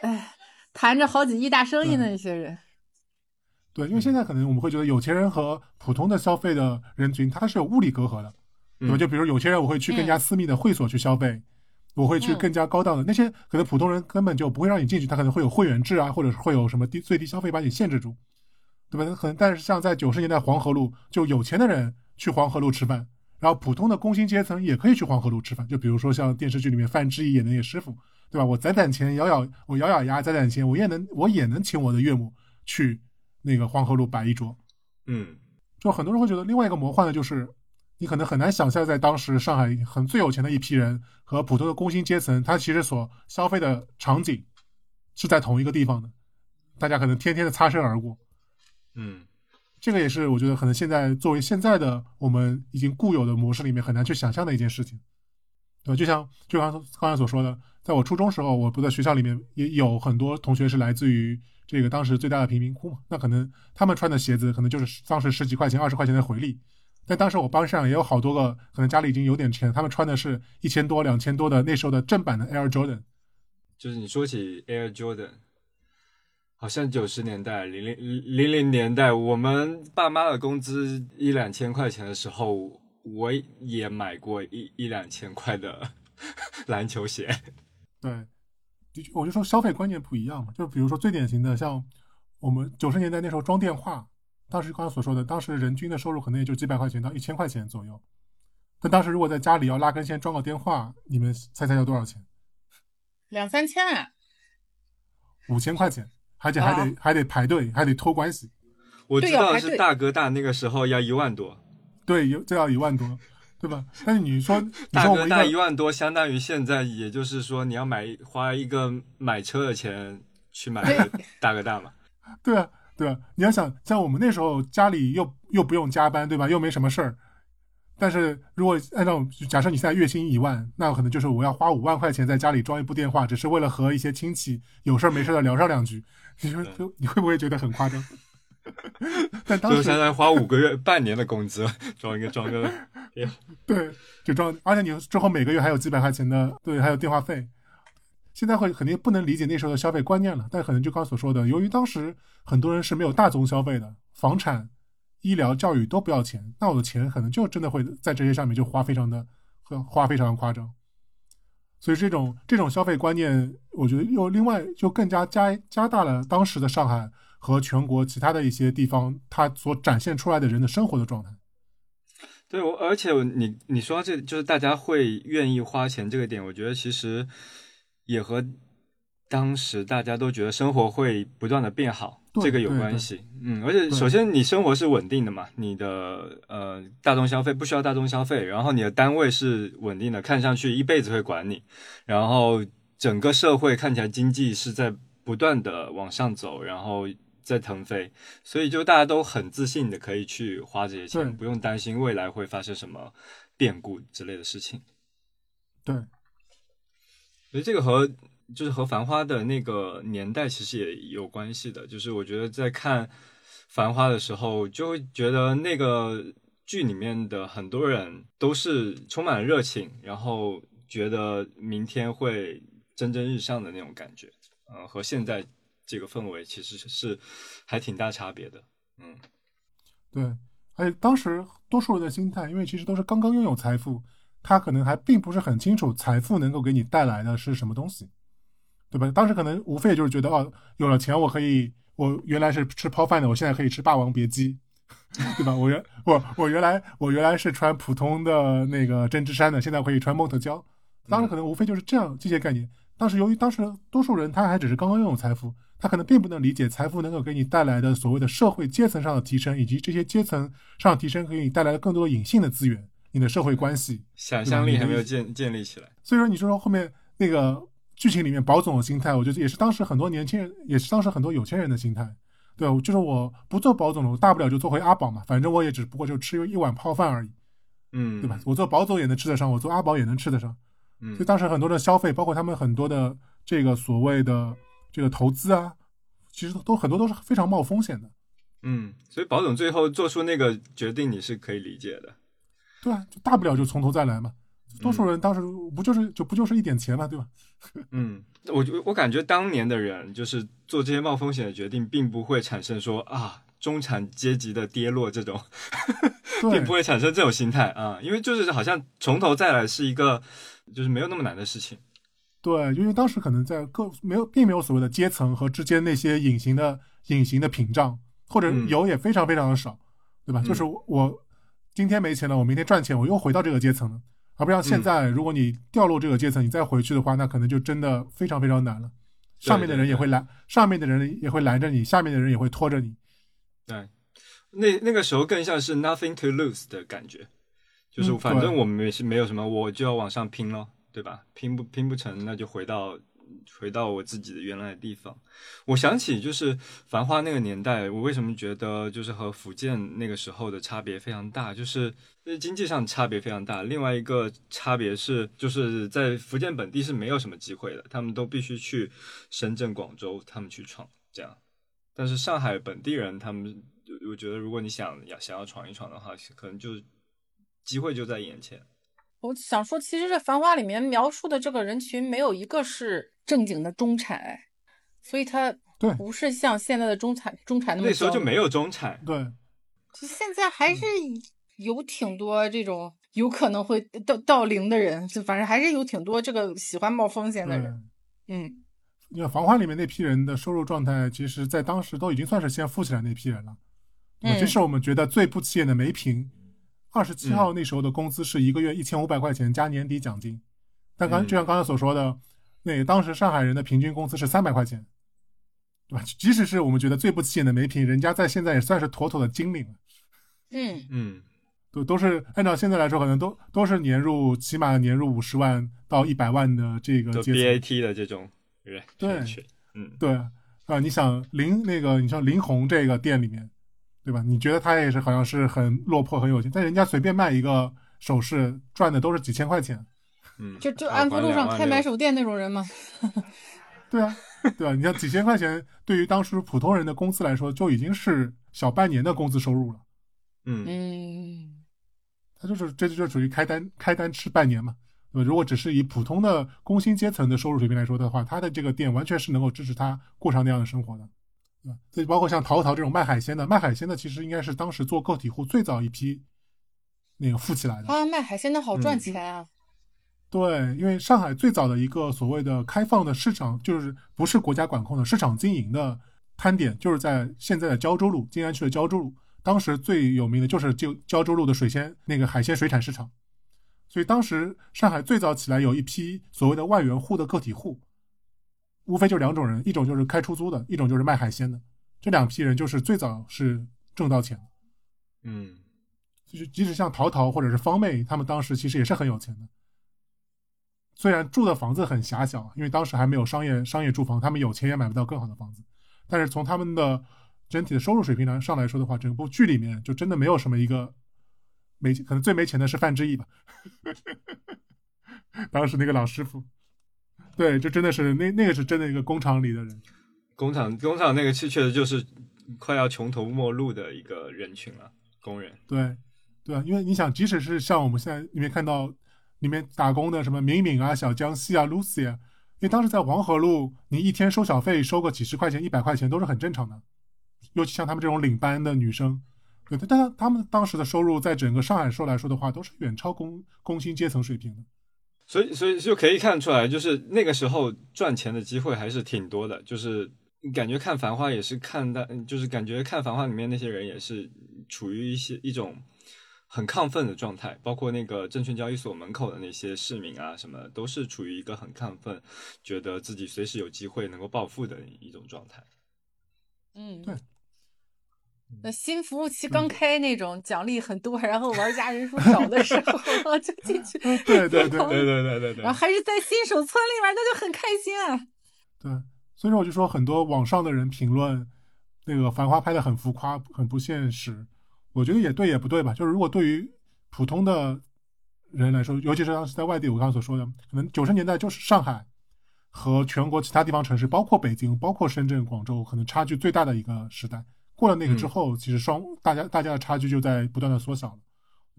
哎，谈着好几亿大生意的那些人。
对，因为现在可能我们会觉得有钱人和普通的消费的人群，他是有物理隔阂的，对吧？
嗯
就比如有钱人，我会去更加私密的会所去消费，我会去
嗯
更加高档的那些，可能普通人根本就不会让你进去，他可能会有会员制啊，或者是会有什么低最低消费把你限制住，对吧？可能但是像在九十年代黄河路，就有钱的人去黄河路吃饭，然后普通的工薪阶层也可以去黄河路吃饭，就比如说像电视剧里面范志毅演的那个师傅，对吧？我攒攒钱，咬咬我咬咬牙攒攒钱，我也能我也能请我的岳母去那个黄河路摆一桌。
嗯
就很多人会觉得，另外一个魔幻的就是，你可能很难想象，在当时上海很最有钱的一批人和普通的工薪阶层，他其实所消费的场景是在同一个地方的，大家可能天天的擦身而过。
嗯
这个也是我觉得可能现在作为现在的我们已经固有的模式里面很难去想象的一件事情，对吧？就像就刚刚才所说的，在我初中时候，我不在学校里面也有很多同学是来自于这个当时最大的贫民窟嘛，那可能他们穿的鞋子可能就是当时十几块钱、二十块钱的回力，但当时我班上也有好多个可能家里已经有点钱，他们穿的是一千多、两千多的那时候的正版的 Air Jordan，
就是你说起 Air Jordan，好像九十年代、零零零零年代，我们爸妈的工资一两千块钱的时候，我也买过一一两千块的 篮球鞋。
对，的确，我就说消费观念不一样嘛。就比如说最典型的，像我们九十年代那时候装电话，当时刚才所说的，当时人均的收入可能也就几百块钱到一千块钱左右。但当时如果在家里要拉根线装个电话，你们猜猜要多少钱？
两三千啊，
五千块钱，而且还得、还得排队，还得托关系。
我知道是大哥大那个时候要一万多，
对，有这要一万多，对吧？但是你说，你
大哥大
说我们一个
一万多，相当于现在也就是说你要买花一个买车的钱去买大哥大嘛。
对啊，对啊，你要想，像我们那时候家里又又不用加班，对吧？又没什么事儿。但是如果按照假设你现在月薪一万，那可能就是我要花五万块钱在家里装一部电话，只是为了和一些亲戚有事儿没事儿的聊上两句。你说就你会不会觉得很夸张？但当
就
时
相当于花五个月、半年的工资装一个装个，
对，就装，而且你之后每个月还有几百块钱的，对，还有电话费。现在会肯定不能理解那时候的消费观念了，但可能就刚所说的，由于当时很多人是没有大宗消费的，房产、医疗、教育都不要钱，那我的钱可能就真的会在这些上面就花非常的花花非常的夸张。所以这种这种消费观念，我觉得又另外就更加加加大了当时的上海和全国其他的一些地方，它所展现出来的人的生活的状态。
对，我而且你你说这就是大家会愿意花钱这个点，我觉得其实也和当时大家都觉得生活会不断的变好，这个有关系。嗯，而且首先你生活是稳定的嘛，你的呃大众消费不需要大众消费，然后你的单位是稳定的，看上去一辈子会管你，然后整个社会看起来经济是在不断的往上走，然后。在腾飞，所以就大家都很自信的可以去花这些钱，不用担心未来会发生什么变故之类的事情。
对，
所以这个和就是和《繁花》的那个年代其实也有关系的。就是我觉得在看《繁花》的时候，就会觉得那个剧里面的很多人都是充满了热情，然后觉得明天会蒸蒸日上的那种感觉。呃，和现在这个氛围其实是还挺大差别的。嗯，
对，而且当时多数人的心态，因为其实都是刚刚拥有财富，他可能还并不是很清楚财富能够给你带来的是什么东西，对吧？当时可能无非就是觉得，哦，有了钱我可以，我原来是吃泡饭的，我现在可以吃霸王别姬，对吧？我原我我原来我原来是穿普通的那个针织衫的，现在可以穿梦特娇。当时可能无非就是这样这些概念。当时由于当时多数人他还只是刚刚拥有财富，他可能并不能理解财富能够给你带来的所谓的社会阶层上的提升，以及这些阶层上的提升给你带来的更多的隐性的资源，你的社会关系。
想象力还没有建建立起来。
所以说，你说说后面那个剧情里面保总的心态，我觉得也是当时很多年轻人，也是当时很多有钱人的心态。对，就是我不做保总了，我大不了就做回阿宝嘛，反正我也只不过就吃一碗泡饭而已，
嗯，
对吧？？我做保总也能吃得上，我做阿宝也能吃得上。
嗯
所以当时很多的消费，包括他们很多的这个所谓的这个投资啊，其实都很多都是非常冒风险的。
嗯，所以保总最后做出那个决定，你是可以理解的。
对啊，就大不了就从头再来嘛。多数人当时不就是就不就是一点钱嘛，对吧？
嗯，我就我感觉当年的人就是做这些冒风险的决定，并不会产生说啊中产阶级的跌落这种，
对
并不会产生这种心态啊，因为就是好像从头再来是一个就是没有那么难的事情。
对，因为当时可能在各没有，并没有所谓的阶层和之间那些隐形的隐形的屏障，或者
嗯
有也非常非常的少，对吧？
嗯
就是我今天没钱了，我明天赚钱，我又回到这个阶层了，而不像现在，如果你掉落这个阶层，你再回去的话，那可能就真的非常非常难了。上面的人也会拦，上面的人也会拦着你，下面的人也会拖着你。
对，那那个时候更像是 nothing to lose 的感觉，就是
嗯
反正我们没是没有什么，我就要往上拼了，对吧？拼不拼不成，那就回到回到我自己的原来的地方。我想起就是繁花那个年代，我为什么觉得就是和福建那个时候的差别非常大，就是经济上差别非常大。另外一个差别是，就是在福建本地是没有什么机会的，他们都必须去深圳、广州，他们去闯这样。但是上海本地人，他们我觉得，如果你想要想要闯一闯的话，可能就机会就在眼前。
我想说，其实这《繁花》里面描述的这个人群，没有一个是正经的中产，哎所以他
对
不是像现在的中产中产那么
那时候就没有中产，
对，
就现在还是有挺多这种有可能会到到零的人，就反正还是有挺多这个喜欢冒风险的人。嗯。
你看《繁花》里面那批人的收入状态，其实在当时都已经算是先富起来那批人了。
嗯
这是我们觉得最不起眼的梅平，二十七号那时候的工资是一个月一千五百块钱加年底奖金，但刚
嗯。
就像刚才所说的，那当时上海人的平均工资是三百块钱，对吧？即使是我们觉得最不起眼的梅平，人家在现在也算是妥妥的精灵了。
嗯
嗯
都都是按照现在来说，可能都都是年入起码年入五十万到一百万的这个
就
阶层。
BAT 的这种人
对，
嗯
对啊，你想林那个，你像林红这个店里面，对吧？你觉得他也是好像是很落魄、很有钱，但人家随便卖一个首饰赚的都是几千块钱。
嗯，
就就安福路
还2万六
上开买手店那种人嘛。
对啊，对啊，你像几千块钱，对于当时普通人的工资来说，就已经是小半年的工资收入了。
嗯
嗯
他就是这就属于开单开单吃半年嘛。对吧？如果只是以普通的工薪阶层的收入水平来说的话，他的这个店完全是能够支持他过上那样的生活的，对吧？这包括像淘淘这种卖海鲜的，卖海鲜的其实应该是当时做个体户最早一批那个富起来的。
啊，卖海鲜的好赚
嗯
钱啊。
对，因为上海最早的一个所谓的开放的市场，就是不是国家管控的市场经营的摊点，就是在现在的胶州路，静安区的胶州路。当时最有名的就是就胶州路的水鲜那个海鲜水产市场。所以当时上海最早起来有一批所谓的万元户的个体户，无非就两种人，一种就是开出租的，一种就是卖海鲜的。这两批人就是最早是挣到钱的。
嗯
就是即使像淘淘或者是方妹，他们当时其实也是很有钱的。虽然住的房子很狭小，因为当时还没有商业商业住房，他们有钱也买不到更好的房子。但是从他们的整体的收入水平来上来说的话，整部剧里面就真的没有什么一个没可能最没钱的是范志毅吧，当时那个老师傅，对，这真的是那那个是真的一个工厂里的人，
工厂工厂那个确确实就是快要穷途末路的一个人群了，工人。
对，对啊，因为你想，即使是像我们现在里面看到里面打工的什么敏敏啊、小江西啊、Lucy 啊，因为当时在黄河路，你一天收小费收个几十块钱、一百块钱都是很正常的，尤其像他们这种领班的女生，对，但他们当时的收入在整个上海说来说的话，都是远超工工薪阶层水平的。
所以，所以就可以看出来，就是那个时候赚钱的机会还是挺多的。就是感觉看《繁花》也是看到，就是感觉看《繁花》里面那些人也是处于一些一种很亢奋的状态，包括那个证券交易所门口的那些市民啊，什么都是处于一个很亢奋，觉得自己随时有机会能够暴富的一种状态。
嗯，
对。
那新服务器刚开那种奖励很多，然后玩家人数少的时候，就进去，
对对对
对对对对对
然后还是在新手村里面，那就很开心啊。
对，所以说我就说很多网上的人评论那个《繁花》拍的很浮夸、很不现实，我觉得也对也不对吧。就是如果对于普通的人来说，尤其是当时在外地，我刚刚所说的，可能九十年代就是上海和全国其他地方城市，包括北京、包括深圳、广州，可能差距最大的一个时代。过了那个之后，其实双大家大家的差距就在不断的缩小了。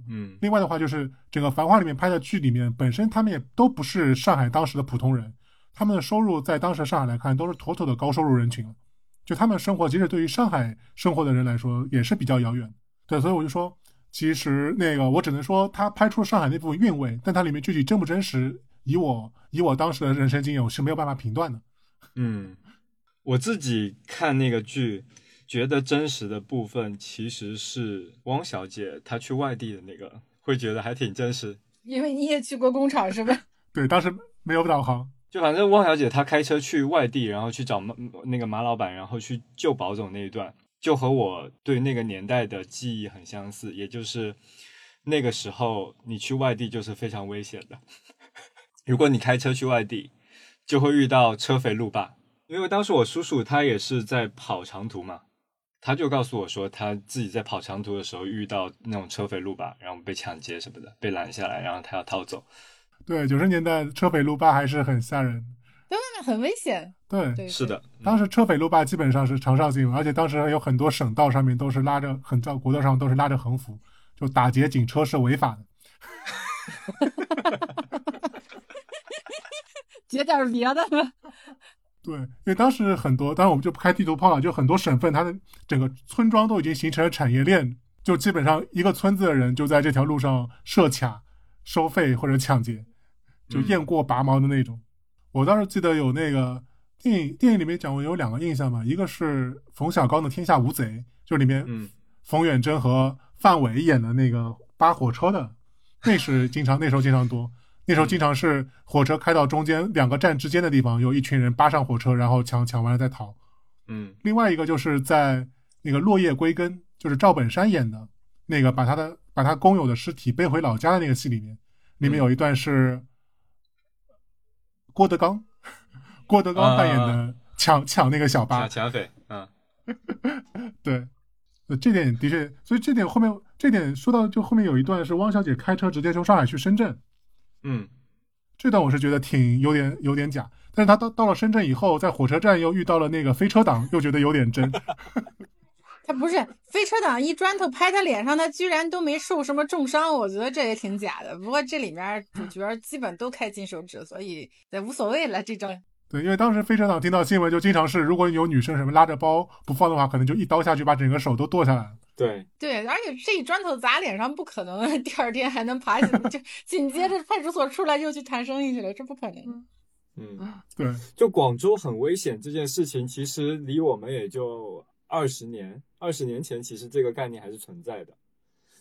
嗯
另外的话，就是整个《繁花》里面拍的剧里面，本身他们也都不是上海当时的普通人，他们的收入在当时上海来看都是妥妥的高收入人群了。就他们生活，即使对于上海生活的人来说，也是比较遥远。对，所以我就说，其实那个我只能说，他拍出了上海那部分韵味，但它里面具体真不真实，以我以我当时的人生经验，我是没有办法评断的。
嗯，我自己看那个剧，觉得真实的部分其实是汪小姐她去外地的那个，会觉得还挺真实。
因为你也去过工厂是吧？
对，当时没有导航，
就反正汪小姐她开车去外地，然后去找马那个马老板，然后去救保总那一段，就和我对那个年代的记忆很相似，也就是那个时候你去外地就是非常危险的。如果你开车去外地，就会遇到车匪路霸。因为当时我叔叔他也是在跑长途嘛，他就告诉我说他自己在跑长途的时候遇到那种车匪路霸，然后被抢劫什么的，被拦下来，然后他要逃走。
对，九十年代车匪路霸还是很吓人的。
对，那很危险。
对，
对，
是的，
当时车匪路霸基本上是常上新闻，而且当时有很多省道上面都是拉着，很在国道上都是拉着横幅，就打劫警车是违法的。
对，截点别的吧。
对，因为当时很多，当然我们就不开地图炮了，就很多省份它的整个村庄都已经形成了产业链，就基本上一个村子的人就在这条路上设卡，收费或者抢劫，就雁过拔毛的那种。我当时记得有那个电影，电影里面讲过有两个印象嘛，一个是冯小刚的《天下无贼》，就里面
嗯。
冯远征和范伟演的那个扒火车的，那是经常那时候经常多，那时候经常是火车开到中间两个站之间的地方，有一群人扒上火车，然后抢抢完了再逃。
嗯。
另外一个就是在那个《落叶归根》，就是赵本山演的那个把他的把他工友的尸体背回老家的那个戏里面，里面有一段是郭德纲，郭德纲扮演的抢抢那个小巴。
抢，抢匪，嗯。
对，呃这点的确，所以这点后面这点说到就后面有一段是汪小姐开车直接从上海去深圳，
嗯。
这段我是觉得挺有点有点假，但是她到到了深圳以后，在火车站又遇到了那个飞车党，又觉得有点真。
他不是飞车党一砖头拍他脸上，他居然都没受什么重伤，我觉得这也挺假的。不过这里面主角基本都开金手指，所以也无所谓了。这种
对，因为当时飞车党听到新闻就经常是，如果有女生什么拉着包不放的话，可能就一刀下去把整个手都剁下来了。
对，
对，而且这一砖头砸脸上不可能，第二天还能爬起来，就 紧接着派出所出来又去谈生意去了，这不可能。
嗯，
对，
就广州很危险这件事情，其实离我们也就二十年，二十年前其实这个概念还是存在的，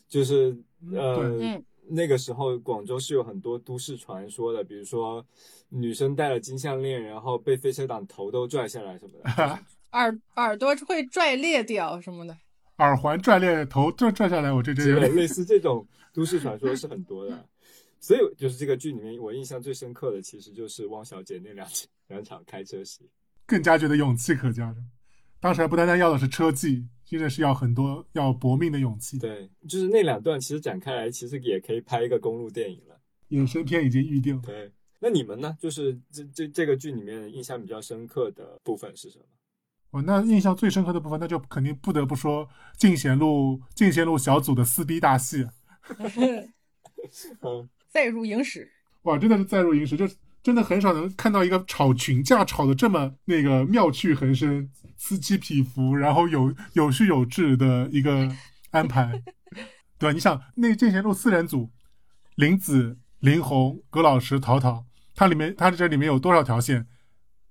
就是呃
嗯，
那个时候广州是有很多都市传说的，比如说女生戴了金项链，然后被飞车党头都拽下来什么的。
耳耳朵会拽裂掉什么的。
耳环拽裂，头拽拽下来，我这真
之类
有点
类似这种都市传说是很多的。所以就是这个剧里面，我印象最深刻的其实就是汪小姐那两 两场开车戏。
更加觉得勇气可嘉。当时还不单单要的是车技，真的是要很多要搏命的勇气。
对，就是那两段其实展开来，其实也可以拍一个公路电影了。
衍生片已经预定了。
对，那你们呢？就是这这这个剧里面印象比较深刻的部分是什么？
我那印象最深刻的部分，那就肯定不得不说进贤路进贤路小组的撕逼大戏。
嗯，
再入影史，
哇，真的是载入影史，就真的很少能看到一个吵群架吵得这么那个妙趣横生、此起彼伏，然后有有序有致的一个安排，对吧？你想那进贤路四人组，林子、林红、葛老师、陶陶，它里面它这里面有多少条线？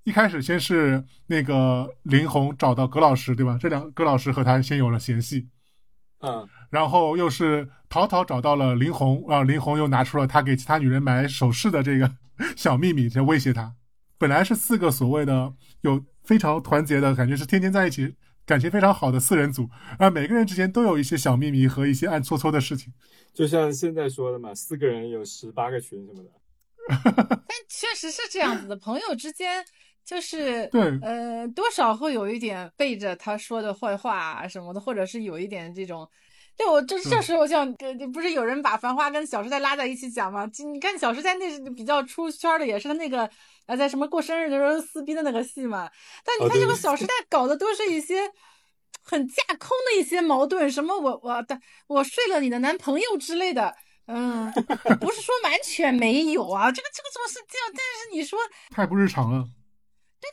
一开始先是那个林红找到葛老师，对吧？这两葛老师和他先有了嫌隙，
嗯，
然后又是陶陶找到了林红，啊，林红又拿出了他给其他女人买首饰的这个小秘密，在威胁他。本来是四个所谓的有非常团结的感觉，是天天在一起，感情非常好的四人组，啊，每个人之间都有一些小秘密和一些暗搓搓的事情。
就像现在说的嘛，四个人有十八个群什么的。
但确实是这样子的，朋友之间就是
对
呃，多少会有一点背着他说的坏话啊什么的，或者是有一点这种。对，我这这时候像呃，不是有人把《繁花》跟《小时代》拉在一起讲吗？你看《小时代》那是比较出圈的，也是他那个呃，在什么过生日的时候撕逼的那个戏嘛。但你看这个《小时代》搞的都是一些很架空的一些矛盾，什么我我的我睡了你的男朋友之类的。嗯，不是说完全没有啊，这个这个总是这样，但是你说
太不日常了。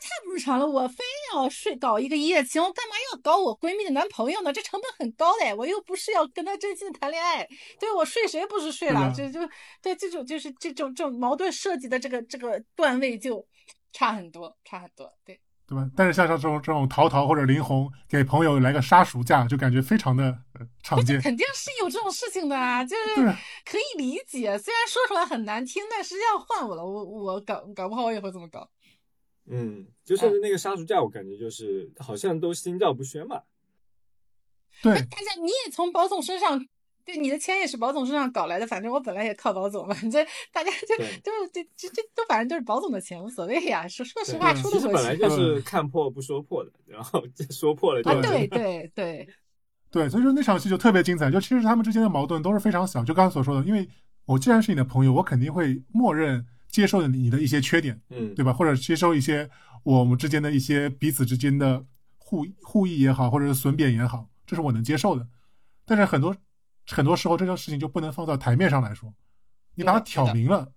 太不日常了，我非要睡搞一个一夜情，我干嘛要搞我闺蜜的男朋友呢？这成本很高嘞，我又不是要跟他真心的谈恋爱，对我睡谁不是睡了？
对
这就对这种就是这种这种矛盾设计的这个这个段位就差很多，差很多，对。
对吧？但是像像这种这种陶陶或者林红给朋友来个杀熟架，就感觉非常的呃常见。
肯定是有这种事情的啊，就是可以理解。虽然说出来很难听，但实际上换我了，我我搞搞不好我也会这么搞。
嗯，就甚至那个杀猪架，我感觉就是好像都心照不宣嘛。
对，
大家你也从保总身上，对你的钱也是保总身上搞来的，反正我本来也靠保总嘛，这大家就
就
就这这这都反正都是保总的钱，无所谓呀。说说实
对
话，
对
说
其实本来。就是看破不说破的，然后就说破了就
啊，
对
对对对，
对，所以说那场戏就特别精彩。就其实他们之间的矛盾都是非常小，就刚才所说的，因为我既然是你的朋友，我肯定会默认接受你的一些缺点，
嗯，
对吧？或者接受一些我们之间的一些彼此之间的互互益也好，或者是损贬也好，这是我能接受的。但是很多很多时候，这件事情就不能放到台面上来说，你把它挑明了，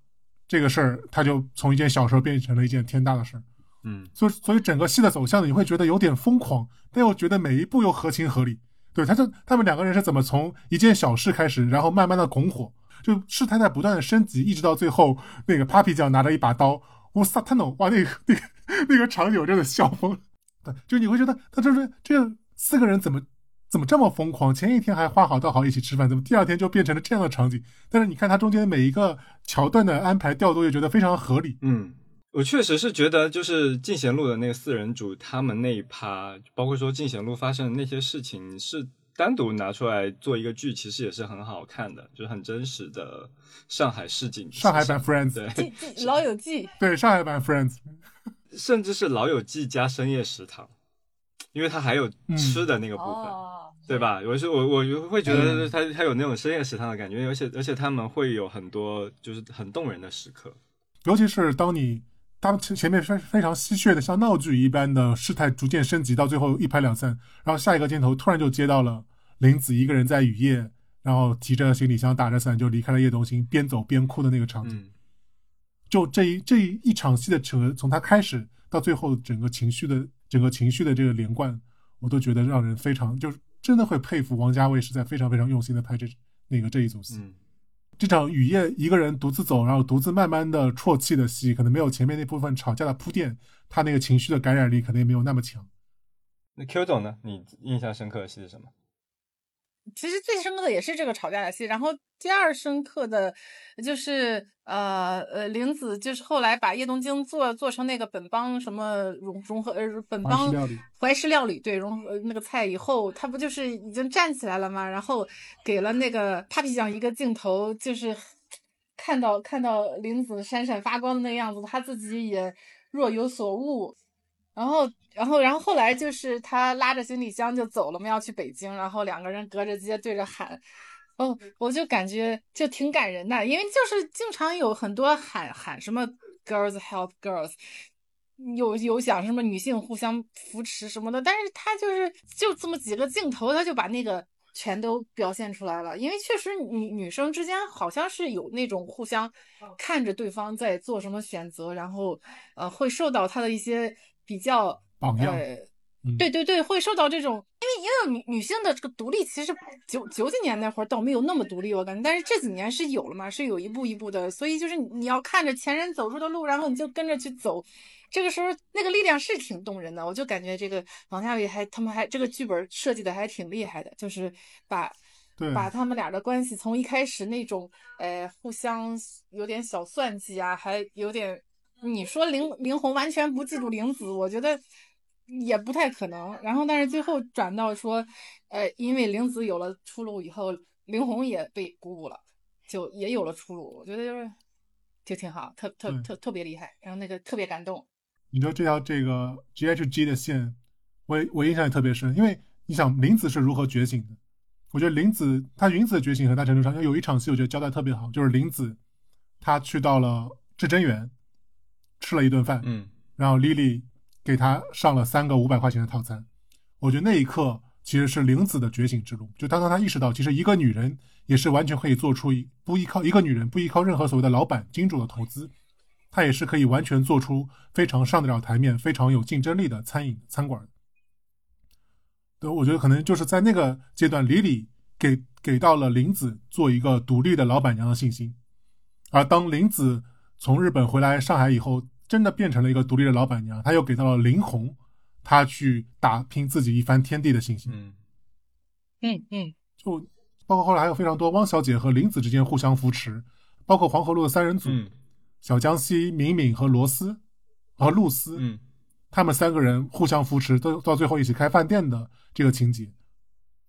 这个事儿它就从一件小事儿变成了一件天大的事儿。
嗯，
所以所以整个戏的走向呢，你会觉得有点疯狂，但又觉得每一步又合情合理。对，他就他们两个人是怎么从一件小事开始，然后慢慢的拱火，就事态在不断的升级，一直到最后那个 Papi 酱拿着一把刀，我萨他诺，哇，那个那个那个场景我真的笑疯了。对，就你会觉得他就是这四个人怎么怎么这么疯狂？前一天还花好道好一起吃饭，怎么第二天就变成了这样的场景？但是你看他中间每一个桥段的安排调度，又觉得非常合理。
嗯，我确实是觉得，就是进贤路的那个四人组，他们那一趴，包括说进贤路发生的那些事情，是单独拿出来做一个剧，其实也是很好看的，就是很真实的上海市井。
上海版 Friends，
老友记，
对，上海版 Friends，
甚至是老友记加深夜食堂，因为它还有吃的那个部分。
哦，
对吧？我是我我会觉得它它有那种深夜食堂的感觉，而且而且他们会有很多就是很动人的时刻。
尤其是当你当前前面非非常戏谑的像闹剧一般的事态逐渐升级，到最后一拍两散，然后下一个镜头突然就接到了林子一个人在雨夜，然后提着行李箱打着伞就离开了叶东兴，边走边哭的那个场景。
嗯，
就这一这一场戏的整个从他开始到最后整个情绪的整个情绪的这个连贯，我都觉得让人非常就是真的会佩服王家卫是在非常非常用心的拍这那个这一组戏。
嗯
这场雨夜一个人独自走，然后独自慢慢的啜泣的戏，可能没有前面那部分吵架的铺垫，他那个情绪的感染力可能也没有那么强。
那 Q 总呢？你印象深刻的戏是什么？
其实最深刻的也是这个吵架的戏，然后第二深刻的就是呃呃玲子就是后来把叶东京做做成那个本帮什么融融合呃本
怀
帮怀石料理对融合那个菜以后，他不就是已经站起来了吗？然后给了那个 Papi 酱一个镜头，就是看到看到玲子闪闪发光的那个样子，他自己也若有所悟。然后，然后，然后后来就是他拉着行李箱就走了嘛，要去北京，然后两个人隔着街对着喊，哦，我就感觉就挺感人的，因为就是经常有很多喊喊什么 girls help girls，有有讲什么女性互相扶持什么的，但是他就是就这么几个镜头，他就把那个全都表现出来了，因为确实女女生之间好像是有那种互相看着对方在做什么选择，然后呃会受到他的一些比较
榜样
呃
嗯。
对对对，会受到这种，因为因为女女性的这个独立，其实九九几年那会儿倒没有那么独立，我感觉，但是这几年是有了嘛，是有一步一步的，所以就是你要看着前人走出的路，然后你就跟着去走，这个时候那个力量是挺动人的，我就感觉这个王家卫还他们还这个剧本设计的还挺厉害的，就是把把他们俩的关系从一开始那种呃互相有点小算计啊，还有点你说灵灵红完全不嫉妒灵子，我觉得也不太可能。然后但是最后转到说，呃，因为玲子有了出路以后，林红也被鼓舞了，就也有了出路。我觉得就是就挺好，特特特特别厉害，然后那个特别感动。
你说这条这个 G H G 的线，我我印象也特别深，因为你想玲子是如何觉醒的？我觉得玲子她云子的觉醒很大程度上，有一场戏我觉得交代特别好，就是玲子她去到了至真园，吃了一顿饭，
嗯
然后 Lily 给他上了三个五百块钱的套餐。我觉得那一刻其实是玲子的觉醒之路，就当当她意识到，其实一个女人也是完全可以做出不依靠一个女人不依靠任何所谓的老板金主的投资，她也是可以完全做出非常上得了台面、非常有竞争力的餐饮餐馆。对，我觉得可能就是在那个阶段，李李给给到了玲子做一个独立的老板娘的信心，而当玲子从日本回来上海以后，真的变成了一个独立的老板娘，她又给到了林红，她去打拼自己一番天地的信心。
嗯
嗯嗯，
就包括后来还有非常多汪小姐和林子之间互相扶持，包括黄河路的三人组，
嗯
小江西、敏敏和罗斯和露丝，
嗯
他们三个人互相扶持，都到最后一起开饭店的这个情节，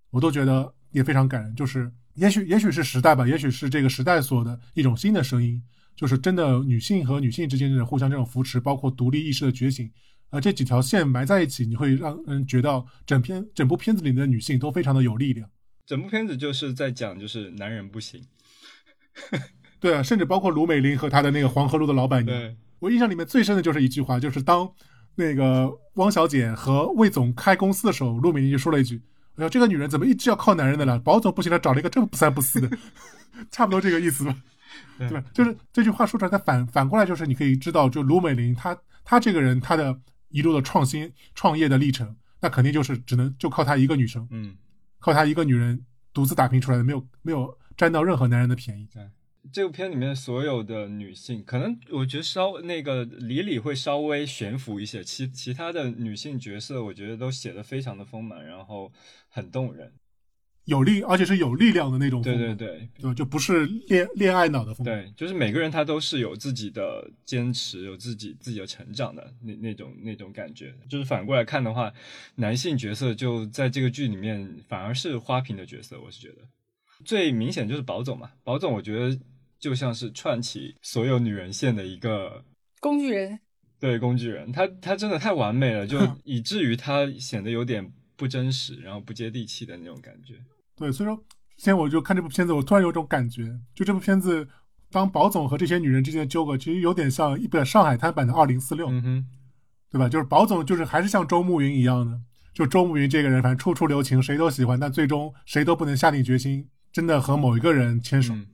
我都觉得也非常感人。就是也许也许是时代吧，也许是这个时代所的一种新的声音，就是真的女性和女性之间这种互相这种扶持，包括独立意识的觉醒。呃，这几条线埋在一起，你会让人觉得整片整部片子里的女性都非常的有力量。
整部片子就是在讲，就是男人不行。
对啊，甚至包括卢美玲和她的那个黄河路的老板娘，
对，
我印象里面最深的就是一句话，就是当那个汪小姐和魏总开公司的时候，陆美玲就说了一句：“哎呀，这个女人怎么一直要靠男人的了？保总不行了，找了一个这么不三不四的，差不多这个意思吧，
对
对吧？就是这句话说出来，它反反过来就是你可以知道，就卢美玲她她这个人她的一路的创新创业的历程，那肯定就是只能就靠她一个女生，
嗯
靠她一个女人独自打拼出来的，没有没有占到任何男人的便宜。
这部片里面所有的女性，可能我觉得稍那个李李会稍微悬浮一些，其其他的女性角色，我觉得都写的非常的丰满，然后很动人。
有力，而且是有力量的那种风格，
对对对
对吧？就不是恋恋爱脑的风格。
对，就是每个人他都是有自己的坚持，有自己自己的成长的那那种那种感觉。就是反过来看的话，男性角色就在这个剧里面反而是花瓶的角色，我是觉得最明显就是宝总嘛，宝总我觉得就像是串起所有女人线的一个
工具人，
对工具人，他他真的太完美了，就 以至于他显得有点不真实，然后不接地气的那种感觉。
对，所以说之前我就看这部片子，我突然有种感觉，就这部片子，当宝总和这些女人之间的纠葛，其实有点像一本上海滩版的《二零四六》，
嗯哼，
对吧？就是宝总就是还是像周慕云一样的，就周慕云这个人，反正处处留情，谁都喜欢，但最终谁都不能下定决心真的和某一个人牵手。
嗯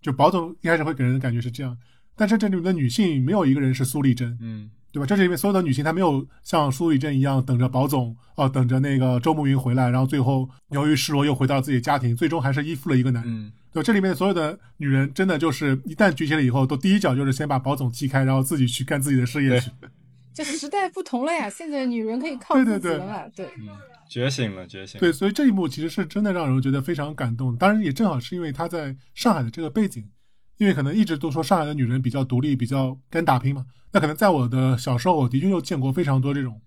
就宝总一开始会给人的感觉是这样，但是这里面的女性没有一个人是苏丽珍，
嗯
对吧？这里面所有的女性，她没有像苏雨珍一样等着宝总，哦、等着那个周慕云回来，然后最后由于失落又回到自己的家庭，最终还是依附了一个男人。
嗯
对，这里面所有的女人，真的就是一旦举起了以后，都第一脚就是先把宝总踢开，然后自己去干自己的事业去。
这时代不同了呀，现在女人可以靠自己了嘛，对。
嗯，觉醒了，觉醒了。
对，所以这一幕其实是真的让人觉得非常感动。当然，也正好是因为她在上海的这个背景，因为可能一直都说上海的女人比较独立，比较敢打拼嘛。那可能在我的小时候，我的确就见过非常多这种，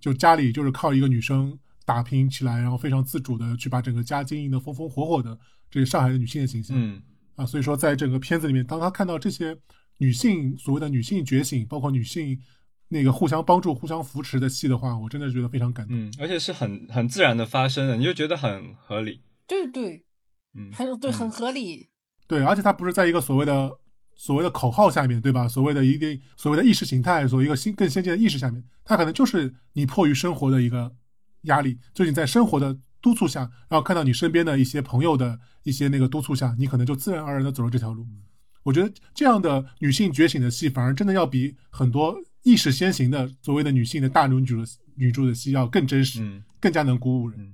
就家里就是靠一个女生打拼起来，然后非常自主的去把整个家经营的风风火火的这个上海的女性的形象。
嗯
啊，所以说在整个片子里面，当他看到这些女性所谓的女性觉醒，包括女性那个互相帮助、互相扶持的戏的话，我真的觉得非常感动。
嗯，而且是很很自然的发生的，你就觉得很合理。
对对，
嗯
很对，很合理。
对，而且它不是在一个所谓的所谓的口号下面，对吧？所谓的一定所谓的意识形态，所谓一个新更先进的意识下面，它可能就是你迫于生活的一个压力，就是你在生活的督促下，然后看到你身边的一些朋友的一些那个督促下，你可能就自然而然的走了这条路。我觉得这样的女性觉醒的戏，反而真的要比很多意识先行的所谓的女性的大女主的女主的戏要更真实，
嗯
更加能鼓舞人。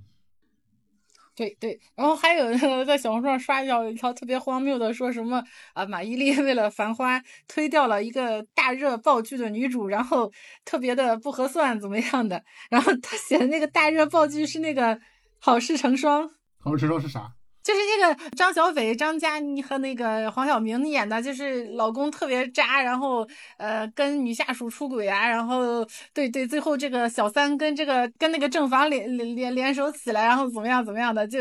对对，然后还有在小红书上刷到一条特别荒谬的，说什么啊，马伊琍为了《繁花》推掉了一个大热爆剧的女主，然后特别的不合算，怎么样的？然后他写的那个大热爆剧是那个《好事成双》，
好事成双是啥？
就是这个张小斐、张嘉倪和那个黄晓明演的，就是老公特别渣，然后呃跟女下属出轨啊，然后对对，最后这个小三跟这个跟那个正房联联联联手起来，然后怎么样怎么样的，就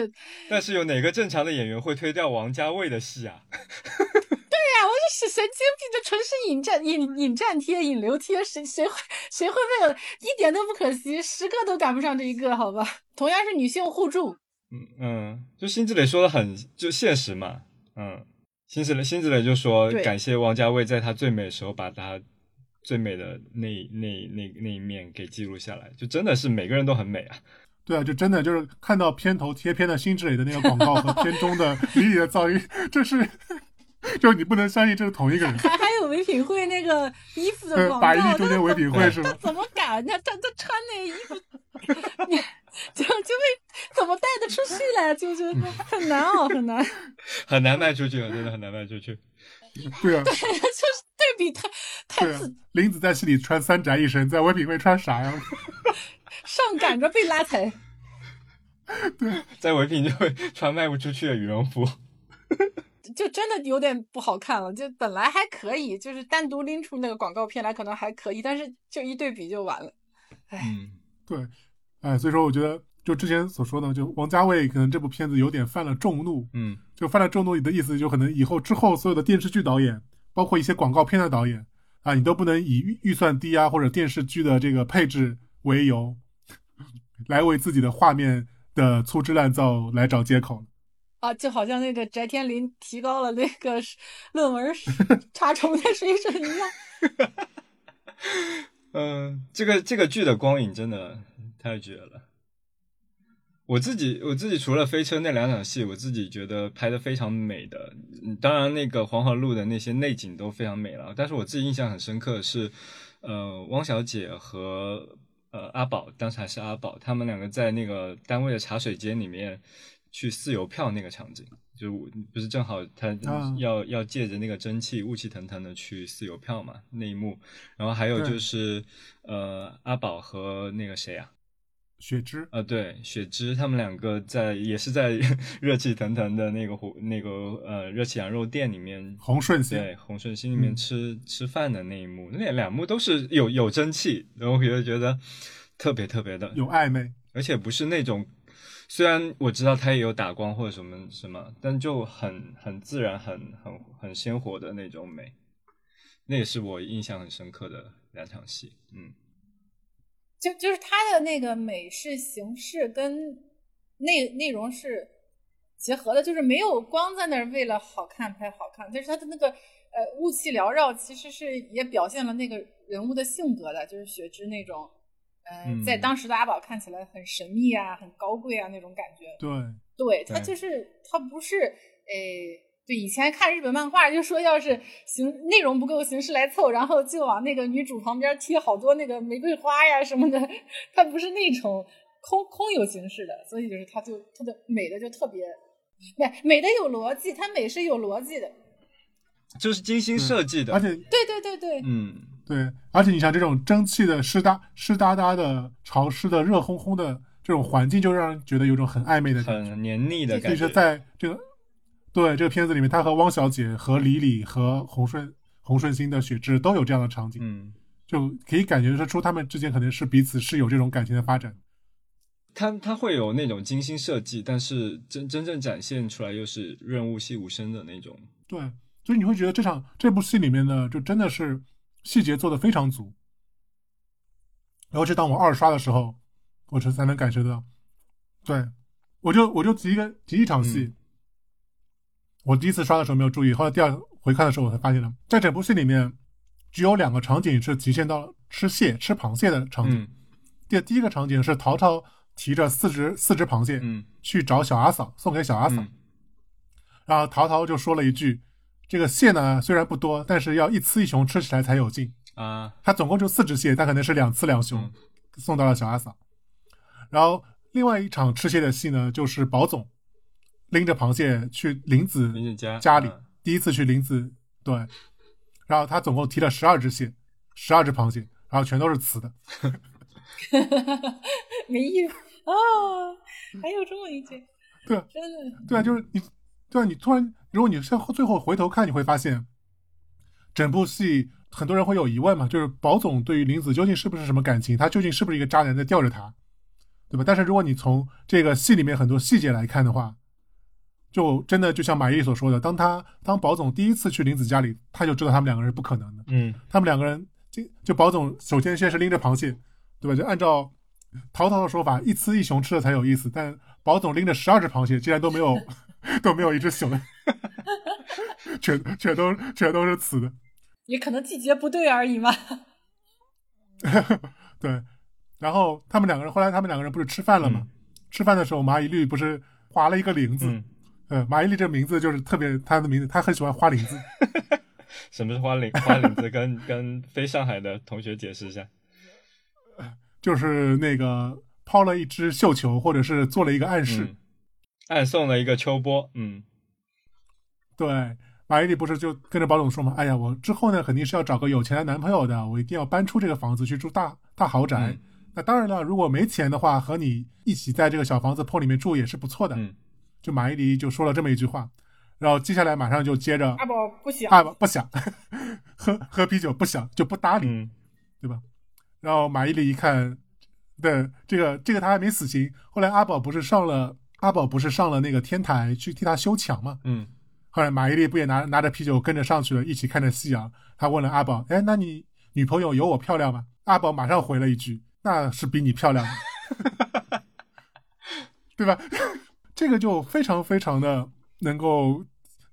但是有哪个正常的演员会推掉王家卫的戏啊？
对呀，我就是神经病，这纯是引战引引战贴、引流贴，谁谁会谁会为了一点都不可惜，十个都赶不上这一个，好吧？同样是女性互助，
嗯嗯，就辛芷蕾说的很就现实嘛，嗯，辛芷蕾辛芷蕾就说感谢王家卫在她最美的时候把她最美的那那那那一面给记录下来，就真的是每个人都很美啊。
对啊，就真的就是看到片头贴片的辛芷蕾的那个广告和片中的 李李的噪音，这是，就是你不能相信这是同一个人。
还还有唯品会那个衣服的
呃，
广告，
百亿
中
间唯品会是
他
吗？
怎么敢？他他他穿那衣服，你 就 就会怎么带得出去来？就是很难哦，很难。
很难卖出去了，真的很难卖出去。
对啊，对
就是对比太太
林子在戏里穿三宅一生，在唯品会穿啥呀？
上赶着被拉踩。
对在唯品就会穿卖不出去的羽绒服。
就真的有点不好看了，就本来还可以，就是单独拎出那个广告片来可能还可以，但是就一对比就完了。
嗯
对，哎，所以说我觉得，就之前所说的，就王家卫可能这部片子有点犯了众怒，
嗯
就犯了众怒的意思，就可能以后之后所有的电视剧导演，包括一些广告片的导演啊，你都不能以预预算低啊或者电视剧的这个配置为由，来为自己的画面的粗制滥造来找借口。
啊，就好像那个翟天临提高了那个论文查重的水准一样。
嗯，这个这个剧的光影真的太绝了。我自己我自己除了飞车那两场戏，我自己觉得拍的非常美的。嗯当然，那个黄河路的那些内景都非常美了。但是我自己印象很深刻的是，呃，汪小姐和呃阿宝，当时还是阿宝，他们两个在那个单位的茶水间里面去撕邮票那个场景，就不是正好他
啊
要、要借着那个蒸汽雾气腾腾的去撕邮票嘛那一幕，然后还有就是呃阿宝和那个谁啊，
雪芝，
啊，对，雪芝他们两个在也是在 热气腾腾的那个火那个呃热气羊肉店里面，
红顺心，
对红顺心里面
嗯
吃、吃饭的那一幕，那两幕都是有有蒸汽，然后我就觉得特别特别的
有暧昧，
而且不是那种，虽然我知道他也有打光或者什么什么，但就很很自然、很很很鲜活的那种美，那也是我印象很深刻的两场戏。嗯，
就就是它的那个美式形式跟内内容是结合的，就是没有光在那儿为了好看拍好看，但是它的那个呃雾气缭绕，其实是也表现了那个人物的性格的，就是雪芝那种，呃，
嗯
在当时的阿宝看起来很神秘啊、很高贵啊那种感觉。
对，
对，它就是它不是诶。对，以前看日本漫画就说，要是形内容不够，形式来凑，然后就往那个女主旁边贴好多那个玫瑰花呀什么的，它不是那种空空有形式的，所以就是它就它的美的就特别美，美的有逻辑，它美是有逻辑的。
就是精心设计的，
而且
对对对对，
嗯，
对，而且你像这种蒸汽的湿哒湿哒哒的、潮湿的、热烘烘的这种环境，就让人觉得有种很暧昧的感觉。
很黏腻的感觉。
在这个对这个片子里面，他和汪小姐、和李李、和洪顺洪顺星的雪芝都有这样的场景，
嗯，
就可以感觉得出他们之间可能是彼此是有这种感情的发展。
它它会有那种精心设计，但是真真正展现出来又是润物细无声的那种。
对，所以你会觉得这场这部戏里面呢，就真的是细节做的非常足。然后就当我二刷的时候，我这才能感受到。对，我就我就提一个提一场戏，
嗯
我第一次刷的时候没有注意，后来第二回看的时候我才发现了，在整部戏里面只有两个场景是体现到了吃蟹吃螃蟹的场景。
嗯
第第一个场景是淘淘提着四只四只螃蟹
嗯
去找小阿嫂，送给小阿嫂。
嗯
然后淘淘就说了一句：“这个蟹呢虽然不多，但是要一雌一雄吃起来才有劲。
啊，”
他总共就四只蟹，但可能是两雌两雄，
嗯
送到了小阿嫂。然后另外一场吃蟹的戏呢，就是宝总拎着螃蟹去林子
林子家
家里，
嗯
第一次去林子对，然后他总共提了十二只蟹，十二只螃蟹，然后全都是雌的。
没意思啊，还有这么一句，
对啊
真的
对啊，就是你，对啊，你突然，如果你最后最后回头看，你会发现，整部戏很多人会有疑问嘛，就是宝总对于林子究竟是不是什么感情，他究竟是不是一个渣男在吊着他，对吧？但是如果你从这个戏里面很多细节来看的话，就真的就像马伊琍所说的，当他当宝总第一次去林子家里，他就知道他们两个人是不可能的，
嗯
他们两个人就就宝总首先先是拎着螃蟹，对吧？就按照淘淘的说法，一雌一雄吃的才有意思，但宝总拎着十二只螃蟹，竟然都没有 都没有一只雄的，全全都全都是雌的。
也可能季节不对而已嘛。
对，然后他们两个人后来他们两个人不是吃饭了吗？
嗯
吃饭的时候，马伊琍不是划了一个铃子，
嗯，
呃，马伊琍这名字就是特别，她的名字她很喜欢花林子，
什么是花领花领子？跟跟非上海的同学解释一下。
就是那个抛了一只绣球，或者是做了一个暗示。
嗯，暗送了一个秋波。嗯
对，马伊琍不是就跟着保总说嘛，哎呀，我之后呢肯定是要找个有钱的男朋友的，我一定要搬出这个房子去住大大豪宅。
嗯
那当然了，如果没钱的话，和你一起在这个小房子破里面住也是不错的。
嗯
就马伊琍就说了这么一句话，然后接下来马上就接着
阿宝不想，
阿宝不想喝喝啤酒，不想就不搭理，
嗯
对吧？然后马伊琍一看，对这个这个他还没死心，后来阿宝不是上了阿宝不是上了那个天台去替他修墙嘛？
嗯
后来马伊琍不也拿拿着啤酒跟着上去了，一起看着夕阳。他问了阿宝：“哎，那你女朋友有我漂亮吗？”阿宝马上回了一句：“那是比你漂亮的，对吧？”这个就非常非常的能够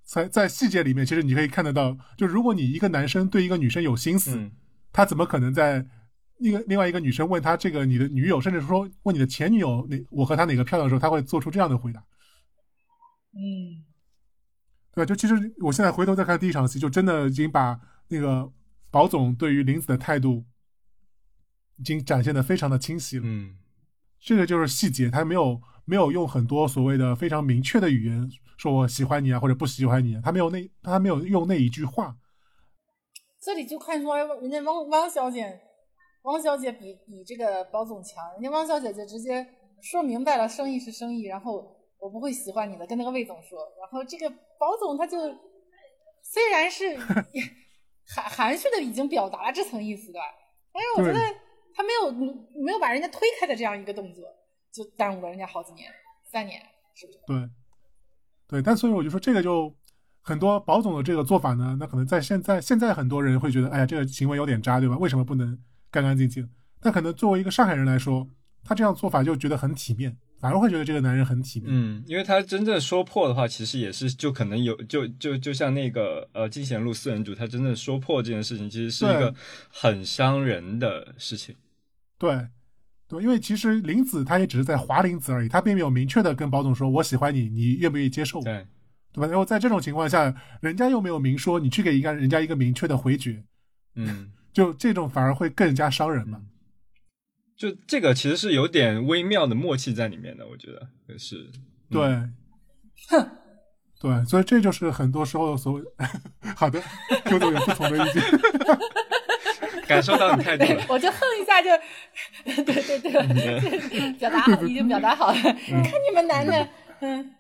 在在细节里面，其实你可以看得到，就如果你一个男生对一个女生有心思，
嗯
他怎么可能在一个另外一个女生问他这个你的女友，甚至说问你的前女友哪我和她哪个漂亮的时候，他会做出这样的回答？
嗯，
对吧？就其实我现在回头再看第一场戏，就真的已经把那个宝总对于林子的态度已经展现的非常的清晰了。
嗯
这个就是细节，他没有没有用很多所谓的非常明确的语言说我喜欢你啊或者不喜欢你，他没有那他没有用那一句话。
这里就看出来人家汪汪小姐，汪小姐比比这个保总强，人家汪小姐就直接说明白了，生意是生意，然后我不会喜欢你的，跟那个魏总说，然后这个保总他就虽然是 含含蓄的已经表达了这层意思的，但是我觉得他没有没有把人家推开的这样一个动作，就耽误了人家好几年，三年是不是？
对，对，但所以我就说这个就很多保总的这个做法呢，那可能在现在现在很多人会觉得，哎呀，这个行为有点渣，对吧？为什么不能干干净净？但可能作为一个上海人来说，他这样做法就觉得很体面，反而会觉得这个男人很体面。
嗯，因为他真正说破的话，其实也是就可能有就就就像那个呃金贤路四人组，他真正说破这件事情，其实是一个很伤人的事情。
对，对，因为其实林子他也只是在划林子而已，他并没有明确的跟宝总说我喜欢你，你愿不愿意接受？
对，
对吧？然后在这种情况下，人家又没有明说，你去给一个人家一个明确的回绝，
嗯，
就这种反而会更加伤人嘛。
就这个其实是有点微妙的默契在里面的，我觉得也是。
对，
哼，
对，所以这就是很多时候所谓 好的，Q 总 有不同的意见。
感受到你态度了。
我就哼一下就，对 对对，表达好，已经表达好了。看你们男的，嗯，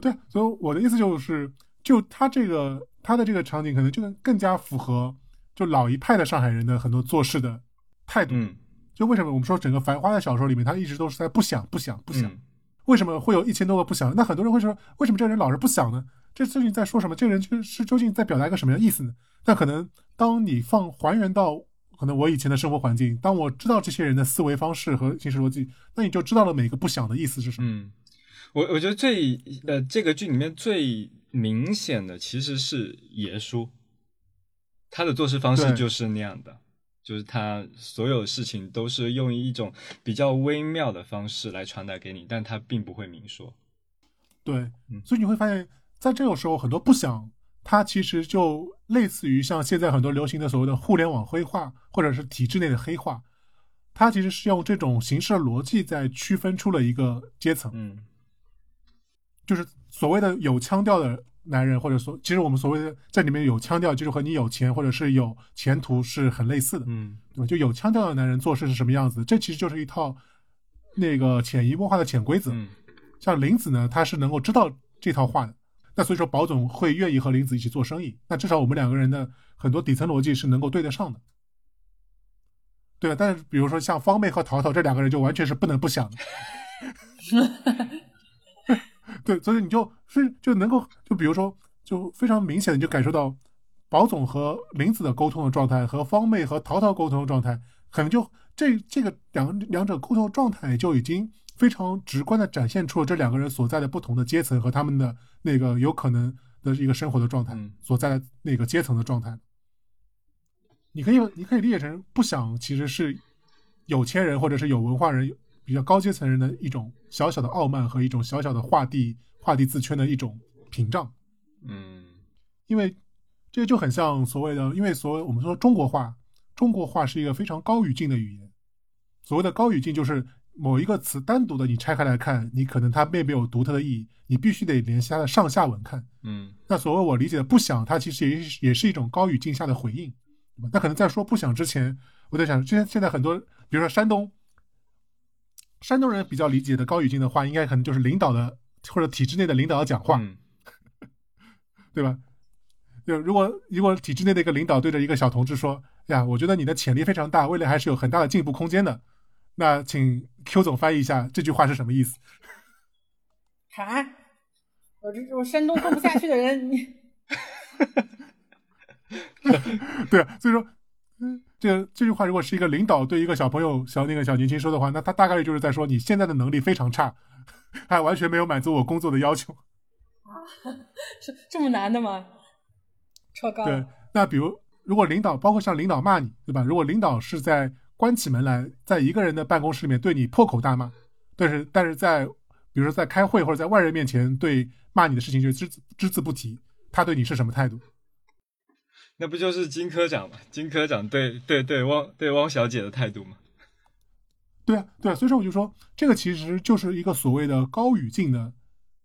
对，所以我的意思就是，就他这个他的这个场景，可能就更加符合就老一派的上海人的很多做事的态度。
嗯
就为什么我们说整个《繁花》的小说里面，他一直都是在不想、不想、不想。
嗯
为什么会有一千多个不想？那很多人会说，为什么这个人老是不想呢？这究竟在说什么？这个人就是究竟在表达一个什么样的意思呢？那可能当你放还原到可能我以前的生活环境，当我知道这些人的思维方式和行事逻辑，那你就知道了每个不想的意思是什么。
嗯，我我觉得最呃这个剧里面最明显的其实是爷叔，他的做事方式就是那样的，就是他所有事情都是用一种比较微妙的方式来传达给你，但他并不会明说。
对
嗯，
所以你会发现在这种时候，很多不想，他其实就类似于像现在很多流行的所谓的互联网黑化，或者是体制内的黑化，它其实是用这种形式的逻辑在区分出了一个阶层，
嗯。
就是所谓的有腔调的男人，或者说，其实我们所谓的在里面有腔调，就是和你有钱或者是有前途是很类似的，
嗯。
对吧？就有腔调的男人做事是什么样子，这其实就是一套那个潜移默化的潜规则。
嗯。
像林子呢，他是能够知道这套话的，那所以说保总会愿意和林子一起做生意，那至少我们两个人的很多底层逻辑是能够对得上的。对啊，但是比如说像方妹和淘淘这两个人就完全是不能不想的。对，所以你就是就能够就比如说就非常明显的就感受到保总和林子的沟通的状态和方妹和淘淘沟通的状态，可能就这这个两两者沟通状态就已经非常直观的展现出了这两个人所在的不同的阶层和他们的那个有可能的一个生活的状态
嗯
所在的那个阶层的状态。你可以你可以理解成不想其实是有钱人或者是有文化人比较高阶层人的一种小小的傲慢和一种小小的画地画地自圈的一种屏障。
嗯
因为这个就很像所谓的，因为所谓我们说中国话，中国话是一个非常高语境的语言。所谓的高语境就是某一个词单独的你拆开来看，你可能它并没有独特的意义，你必须得联系它的上下文看。
嗯
那所谓我理解的不想，它其实也是也是一种高语境下的回应，对吧？那可能在说不想之前，我在想，现在现在很多，比如说山东，山东人比较理解的高语境的话，应该可能就是领导的或者体制内的领导的讲话，
嗯
对吧？就如果如果体制内的一个领导对着一个小同志说：“呀，我觉得你的潜力非常大，未来还是有很大的进步空间的。”那请 Q 总翻译一下这句话是什么意思？
啊，我这我山东混不下去的人，你
对啊，所以说，嗯，这这句话如果是一个领导对一个小朋友、小那个小年轻说的话，那他大概率就是在说你现在的能力非常差，还完全没有满足我工作的要求。
啊是这么难的吗？超高，
对，那比如如果领导，包括像领导骂你，对吧？如果领导是在关起门来，在一个人的办公室里面对你破口大骂，但是但是在比如说在开会或者在外人面前对骂你的事情就只只字不提，他对你是什么态度？
那不就是金科长嘛？金科长对对对汪对汪小姐的态度吗？
对啊，对啊，所以说我就说，这个其实就是一个所谓的高语境的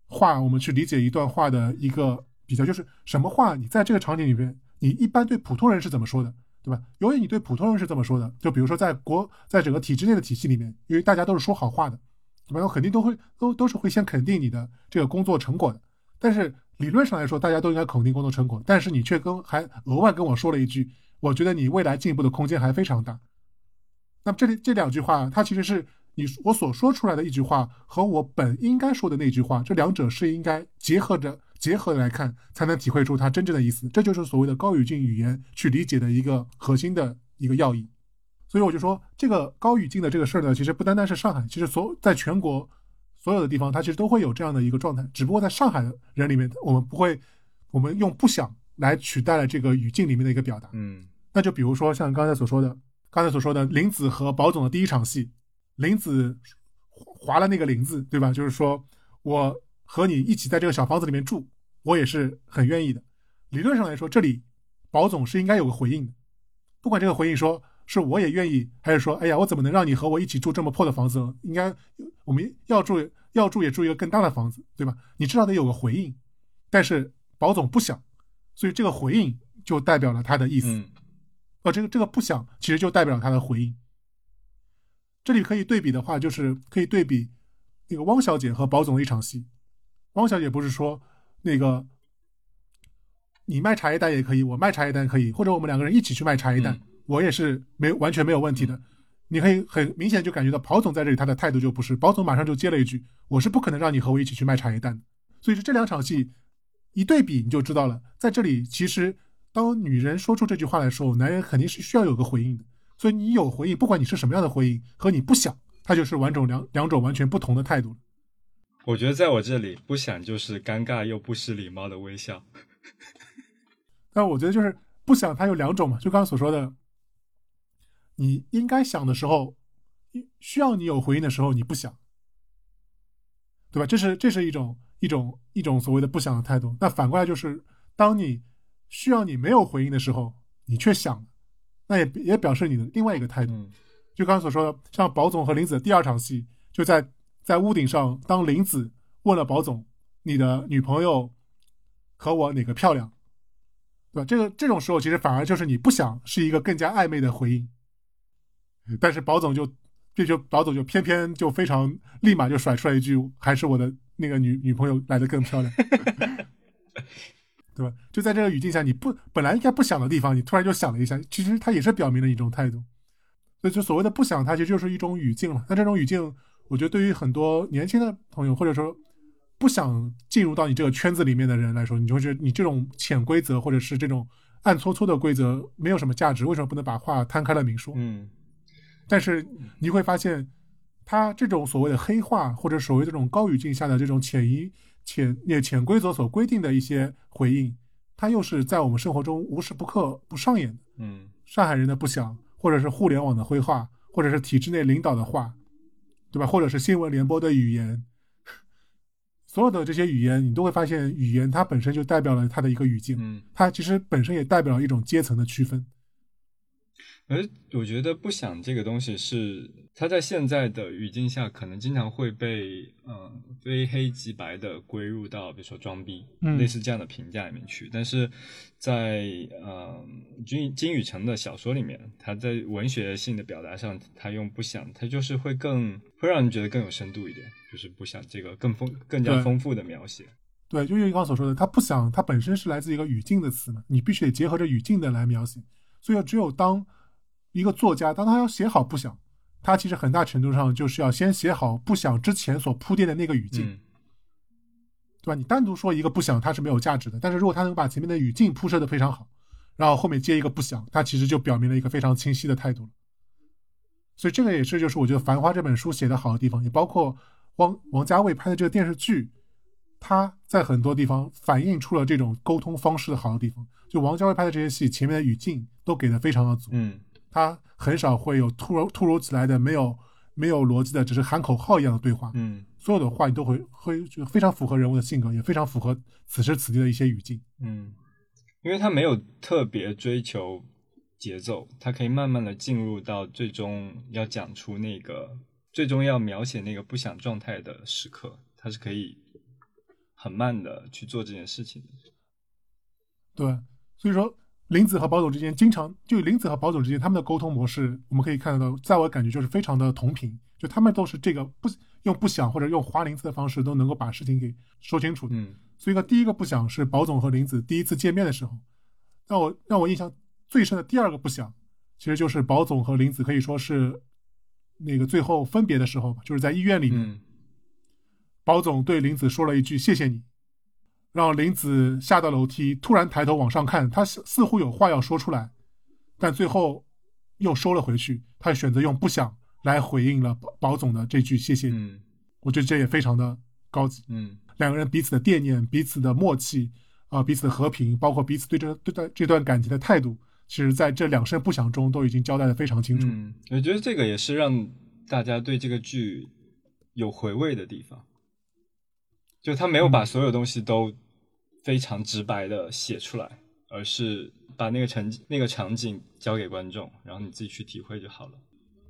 话，我们去理解一段话的一个比较，就是什么话你在这个场景里面，你一般对普通人是怎么说的，对吧？由于你对普通人是这么说的，就比如说在国在整个体制内的体系里面，因为大家都是说好话的，对吧？肯定都会都都是会先肯定你的这个工作成果的，但是理论上来说，大家都应该肯定工作成果，但是你却跟还额外跟我说了一句，我觉得你未来进步的空间还非常大。那么这里这两句话，它其实是你我所说出来的一句话和我本应该说的那句话，这两者是应该结合着结合来看，才能体会出它真正的意思。这就是所谓的高语境语言去理解的一个核心的一个要义。所以我就说，这个高语境的这个事儿呢，其实不单单是上海，其实所在全国所有的地方，它其实都会有这样的一个状态。只不过在上海的人里面，我们不会，我们用不想来取代了这个语境里面的一个表达。
嗯
那就比如说像刚才所说的，刚才所说的林子和宝总的第一场戏，林子划了那个林字，对吧？就是说我和你一起在这个小房子里面住，我也是很愿意的。理论上来说，这里保总是应该有个回应的，不管这个回应说是我也愿意，还是说哎呀我怎么能让你和我一起住这么破的房子呢？应该我们要住要住也住一个更大的房子，对吧？你至少得有个回应，但是宝总不想，所以这个回应就代表了他的意思。
嗯
呃，这个这个不想，其实就代表了他的回应。这里可以对比的话，就是可以对比那个汪小姐和宝总的一场戏。汪小姐不是说那个你卖茶叶蛋也可以，我卖茶叶蛋可以，或者我们两个人一起去卖茶叶蛋，
嗯
我也是没有完全没有问题的。你可以很明显就感觉到宝总在这里他的态度就不是，宝总马上就接了一句：“我是不可能让你和我一起去卖茶叶蛋的。”所以说这两场戏一对比，你就知道了，在这里其实当女人说出这句话的时候，男人肯定是需要有个回应的。所以你有回应，不管你是什么样的回应，和你不想，它就是两种两两种完全不同的态度。
我觉得在我这里不想就是尴尬又不失礼貌的微笑。
但我觉得就是不想，它有两种嘛，就刚刚所说的，你应该想的时候，需要你有回应的时候，你不想，对吧？这是这是一种一种一种所谓的不想的态度。那反过来就是，当你需要你没有回应的时候，你却想了，那也也表示你的另外一个态度。
嗯
就刚刚所说的，像宝总和林子的第二场戏，就在在屋顶上，当林子问了宝总：“你的女朋友和我哪个漂亮？”对吧？这个这种时候，其实反而就是你不想是一个更加暧昧的回应，但是宝总就这就宝总就偏偏就非常立马就甩出来一句：“还是我的那个女女朋友来的更漂亮。”对吧？就在这个语境下，你不本来应该不想的地方，你突然就想了一下，其实它也是表明了一种态度。所以，就所谓的不想，它其实就是一种语境了。那这种语境，我觉得对于很多年轻的朋友，或者说不想进入到你这个圈子里面的人来说，你就会觉得你这种潜规则或者是这种暗搓搓的规则没有什么价值。为什么不能把话摊开了明说？
嗯
但是你会发现，他这种所谓的黑话，或者所谓这种高语境下的这种潜移潜也潜规则所规定的一些回应，它又是在我们生活中无时不刻不上演的。
嗯
上海人的不想，或者是互联网的灰话，或者是体制内领导的话，对吧？或者是新闻联播的语言，所有的这些语言，你都会发现，语言它本身就代表了它的一个语境，
嗯。
它其实本身也代表了一种阶层的区分。
而我觉得不想这个东西是它在现在的语境下，可能经常会被嗯、呃非黑即白的归入到比如说装逼、
嗯
类似这样的评价里面去。但是在嗯金金宇澄的小说里面，他在文学性的表达上，他用不想，他就是会更会让人觉得更有深度一点，就是不想这个更丰更加丰富的描写。
对，就像你刚刚所说的，他不想，它本身是来自一个语境的词嘛，你必须得结合着语境的来描写。所以只有当一个作家，当他要写好不想，他其实很大程度上就是要先写好不想之前所铺垫的那个语境。
嗯
对吧？你单独说一个不想，它是没有价值的。但是如果他能把前面的语境铺设的非常好，然后后面接一个不想，他其实就表明了一个非常清晰的态度了。所以这个也是就是我觉得《繁花》这本书写的好的地方，也包括王王家卫拍的这个电视剧，他在很多地方反映出了这种沟通方式的好的地方。就王家卫拍的这些戏，前面的语境都给的非常的足，
嗯
他很少会有突如突如其来的没有没有逻辑的，只是喊口号一样的对话。
嗯
所有的话你都会会就非常符合人物的性格，也非常符合此时此地的一些语境。
嗯，因为他没有特别追求节奏，他可以慢慢的进入到最终要讲出那个最终要描写那个不想状态的时刻，他是可以很慢的去做这件事情的。
对，所以说林子和宝总之间经常就林子和宝总之间他们的沟通模式，我们可以看得到，在我感觉就是非常的同频，就他们都是这个不用不想或者用花林子的方式都能够把事情给说清楚的。
嗯。
所以说第一个不想是宝总和林子第一次见面的时候，让我让我印象最深的第二个不想，其实就是宝总和林子可以说是那个最后分别的时候吧，就是在医院里面，
嗯。
宝总对林子说了一句“谢谢你”，让林子下到楼梯，突然抬头往上看，他似似乎有话要说出来，但最后又收了回去。他选择用“不想”来回应了宝宝总的这句“谢谢”。
嗯
我觉得这也非常的高级。
嗯
两个人彼此的惦念、彼此的默契啊、彼此的和平，包括彼此对这对待这段感情的态度，其实在这两声不响中都已经交代的非常清楚。
嗯，我觉得这个也是让大家对这个剧有回味的地方，就他没有把所有东西都非常直白的写出来，而是把那个场那个场景交给观众，然后你自己去体会就好了。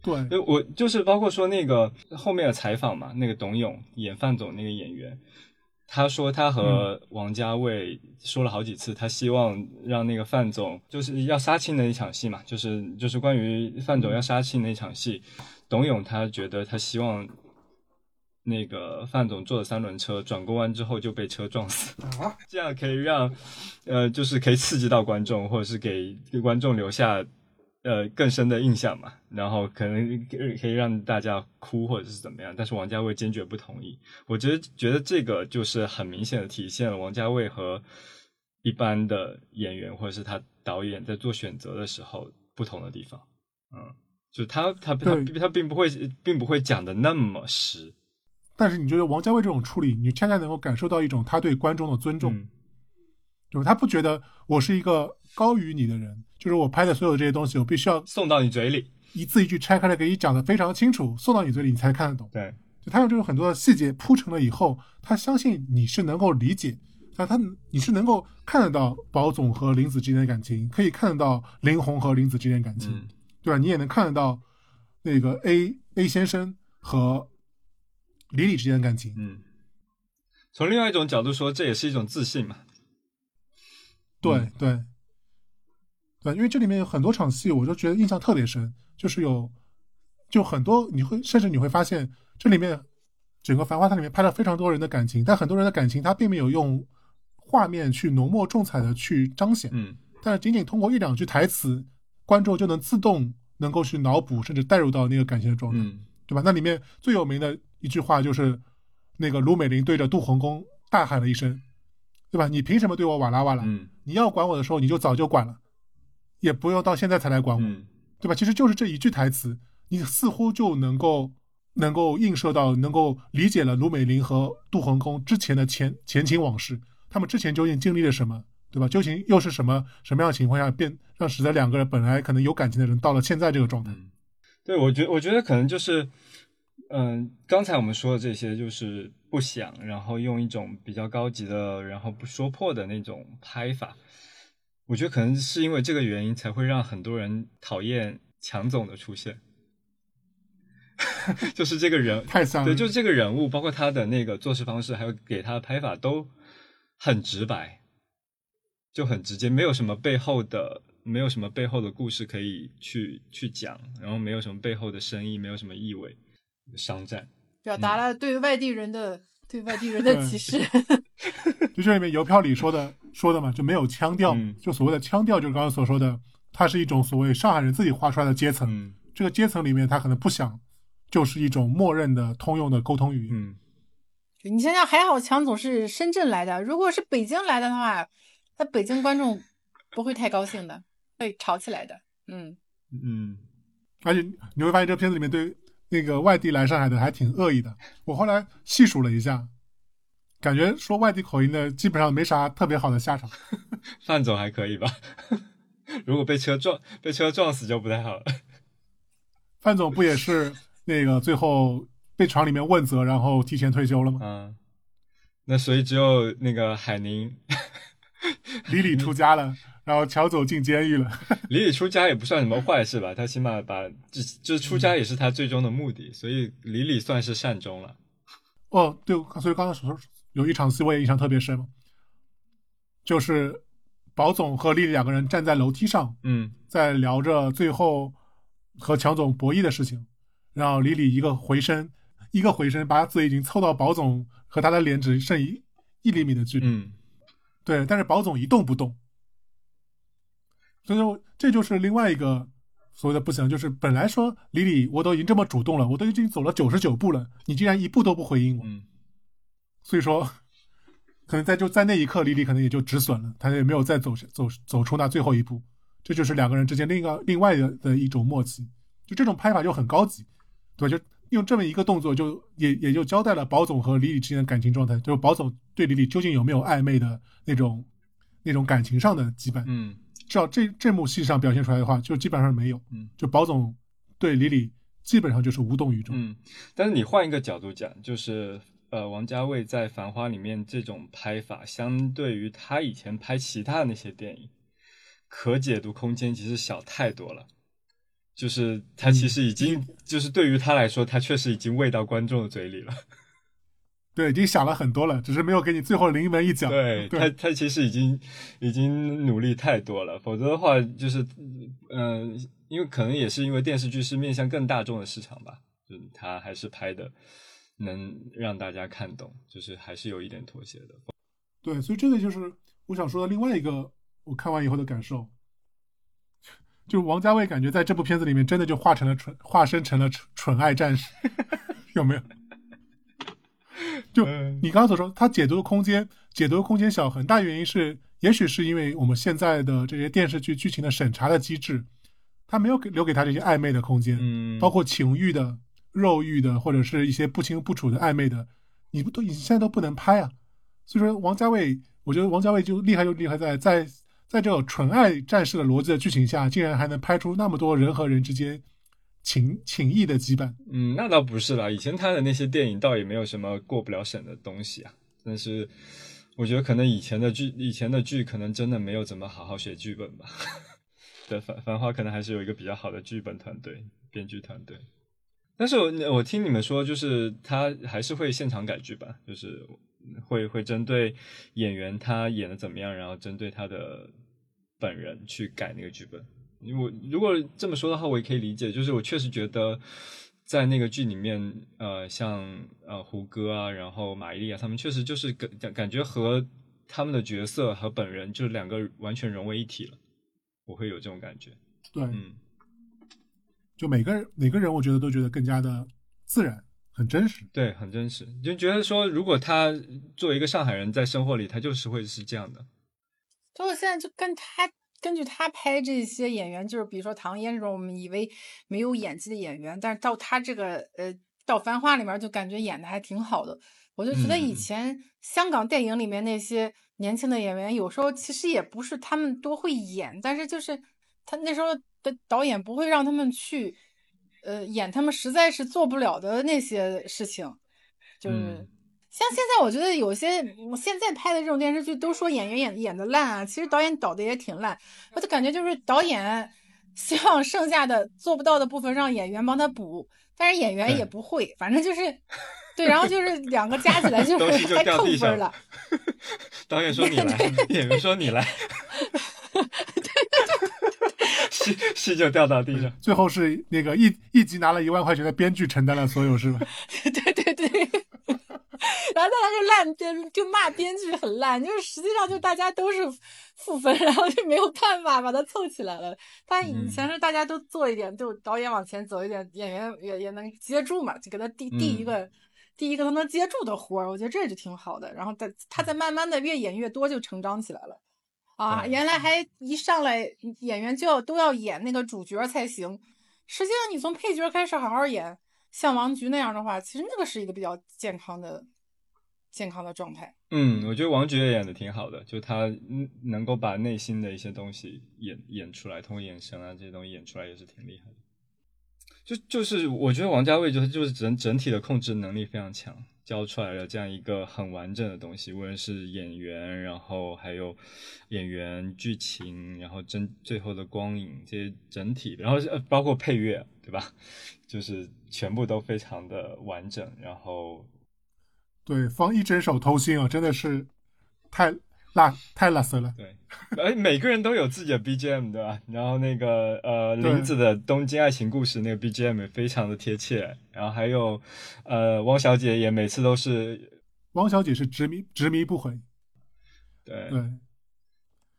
对。
我就是包括说那个后面的采访嘛，那个董勇演范总那个演员，他说他和王家卫说了好几次，他希望让那个范总就是要杀青的那场戏嘛，就是就是关于范总要杀青那场戏，董勇他觉得他希望那个范总坐的三轮车转过弯之后就被车撞死，这样可以让呃就是可以刺激到观众，或者是给给观众留下。呃，更深的印象嘛，然后可能可以让大家哭或者是怎么样，但是王家卫坚决不同意。我觉得觉得这个就是很明显的体现了王家卫和一般的演员或者是他导演在做选择的时候不同的地方。嗯，就他他他
对
他并不会并不会讲的那么实。
但是你觉得王家卫这种处理，你恰恰能够感受到一种他对观众的尊重，
嗯
对吧？他不觉得我是一个高于你的人，就是我拍的所有这些东西，我必须要
送到你嘴里。
一字一句拆开来给你讲的非常清楚，送到你嘴里你才看得懂。
对，
就他用这种很多的细节铺成了以后，他相信你是能够理解，那他你是能够看得到宝总和林子之间的感情，可以看得到林红和林子之间的感情，
嗯
对吧？你也能看得到那个 A A 先生和李李之间的感情，
嗯。从另外一种角度说，这也是一种自信嘛。
对
嗯
对对，因为这里面有很多场戏，我就觉得印象特别深，就是有就很多你会甚至你会发现这里面整个《繁花》它里面拍了非常多人的感情，但很多人的感情他并没有用画面去浓墨重彩的去彰显，
嗯
但是仅仅通过一两句台词，观众就能自动能够去脑补甚至带入到那个感情的状态，
嗯
对吧？那里面最有名的一句话就是那个卢美玲对着杜恒公大喊了一声，对吧？你凭什么对我哇啦哇啦？
嗯
你要管我的时候，你就早就管了，也不用到现在才来管我，
嗯
对吧？其实就是这一句台词，你似乎就能够能够映射到，能够理解了卢美玲和杜恒公之前的前前情往事，他们之前究竟经历了什么，对吧？究竟又是什么什么样的情况下变让使得两个人本来可能有感情的人到了现在这个状态？
嗯，对，我觉我觉得可能就是，嗯、刚才我们说的这些，就是不想，然后用一种比较高级的，然后不说破的那种拍法。我觉得可能是因为这个原因，才会让很多人讨厌强总的出现。就是这个人，
太伤
对，就是这个人物，包括他的那个做事方式，还有给他的拍法，都很直白，就很直接，没有什么背后的，没有什么背后的故事可以去去讲，然后没有什么背后的深意，没有什么意味，商战。
表达了对外地人的、对外地人的歧视。
就这里面邮票里说的说的嘛，就没有腔调，
嗯
就所谓的腔调，就是刚刚所说的，它是一种所谓上海人自己画出来的阶层。
嗯
这个阶层里面，他可能不想，就是一种默认的通用的沟通语言。
嗯
你想想，还好强总是深圳来的，如果是北京来的话，那北京观众不会太高兴的，会吵起来的。嗯，
嗯
而且你会发现，这片子里面对那个外地来上海的还挺恶意的。我后来细数了一下，感觉说外地口音的基本上没啥特别好的下场。
范总还可以吧？如果被车撞被车撞死就不太好了。
范总不也是那个最后被厂里面问责，然后提前退休了吗？
嗯，那所以只有那个海宁
李李出家了，然后乔走进监狱了。
李李出家也不算什么坏事吧，他起码把就就是出家也是他最终的目的，所以李李算是善终了。
哦，对，所以刚才说有一场戏我也印象特别深，就是宝总和丽丽两个人站在楼梯上，
嗯
在聊着最后和乔总博弈的事情，然后李李一个回身，一个回身，把嘴已经凑到宝总和他的脸只剩一一厘米的距离，
嗯
对，但是宝总一动不动，所以说这就是另外一个所谓的不行，就是本来说李李我都已经这么主动了，我都已经走了九十九步了，你竟然一步都不回应我，
嗯
所以说，可能在就在那一刻，李李可能也就止损了，他也没有再走走走出那最后一步。这就是两个人之间另一个另外的的一种默契。就这种拍法就很高级，对吧？就用这么一个动作就，也也就交代了宝总和李李之间的感情状态。就是宝总对李李究竟有没有暧昧的那种那种感情上的羁绊？
嗯
至少这这幕戏上表现出来的话，就基本上没有。
嗯，
就宝总对李李基本上就是无动于衷。
嗯，但是你换一个角度讲，就是呃，王家卫在《繁花》里面这种拍法，相对于他以前拍其他的那些电影，可解读空间其实小太多了。就是他其实已经，就是对于他来说，他确实已经喂到观众的嘴里了。
对，已经想了很多了，只是没有给你最后临门一脚。
对他，他其实已经已经努力太多了，否则的话，就是嗯、呃因为可能也是因为电视剧是面向更大众的市场吧，就是他还是拍的能让大家看懂，就是还是有一点妥协的。
对，所以这个就是我想说的另外一个我看完以后的感受，就是王家卫感觉在这部片子里面真的就化成了纯化身成了纯纯爱战士，有没有？就
嗯
你刚刚所说，他解读的空间，解读的空间小，很大原因是，也许是因为我们现在的这些电视剧剧情的审查的机制，他没有给留给他这些暧昧的空间，
嗯，
包括情欲的、肉欲的，或者是一些不清不楚的暧昧的，你不都你现在都不能拍啊。所以说，王家卫，我觉得王家卫就厉害就厉害在在在这种纯爱战士的逻辑的剧情下，竟然还能拍出那么多人和人之间情情谊的羁绊。
嗯，那倒不是啦，以前他的那些电影倒也没有什么过不了审的东西啊。但是我觉得可能以前的剧，以前的剧可能真的没有怎么好好写剧本吧。对，繁繁花可能还是有一个比较好的剧本团队、编剧团队。但是我我听你们说，就是他还是会现场改剧本，就是会会针对演员他演的怎么样，然后针对他的本人去改那个剧本。因为我如果这么说的话，我也可以理解，就是我确实觉得在那个剧里面，呃，像呃胡歌啊，然后马伊琍啊，他们确实就是感感感觉和他们的角色和本人就是两个完全融为一体了，我会有这种感觉。
对，
嗯
就每个人每个人，我觉得都觉得更加的自然，很真实。
对，很真实，就觉得说，如果他作为一个上海人在生活里，他就是会是这样的。
所以我现在就跟他根据他拍这些演员，就是比如说唐嫣这种我们以为没有演技的演员，但是到他这个呃到《繁花》里面就感觉演的还挺好的。我就觉得以
嗯
前香港电影里面那些年轻的演员，有时候其实也不是他们多会演，但是就是他那时候的导演不会让他们去呃演他们实在是做不了的那些事情，就是。
嗯
像现在，我觉得有些我现在拍的这种电视剧都说演员演演的烂啊，其实导演导的也挺烂。我就感觉就是导演希望剩下的做不到的部分让演员帮他补，但是演员也不会，反正就是对，然后就是两个加起来就是还扣分了。
导演说你来，演员说你来，戏戏就掉到地上。
最后是那个一一集拿了一万块钱的编剧承担了所有，是吧？
对对对。然后大家就烂编，就骂编剧很烂，就是实际上就大家都是负分，然后就没有办法把它凑起来了。但以前是大家都做一点，就导演往前走一点，演员也也能接住嘛，就给他递递一个、递一个他能接住的活儿，我觉得这就挺好的。然后他他在慢慢的越演越多，就成长起来了。啊，原来还一上来演员就要都要演那个主角才行，实际上你从配角开始好好演，像王菊那样的话，其实那个是一个比较健康的。健康的状态。
嗯，我觉得王爵演的挺好的，就他能够把内心的一些东西演演出来，通过眼神啊这些东西演出来也是挺厉害的。就就是我觉得王家卫就是就是整整体的控制能力非常强，教出来了这样一个很完整的东西，无论是演员，然后还有演员、剧情，然后真最后的光影这些整体，然后呃包括配乐，对吧？就是全部都非常的完整，然后
对，方一整首偷心啊，真的是太辣太辣色了。
对，而每个人都有自己的 BGM，对吧？然后那个呃，林子的《东京爱情故事》那个 BGM 也非常的贴切，然后还有呃，汪小姐也每次都是
汪小姐是执迷执迷不悔，
对
对，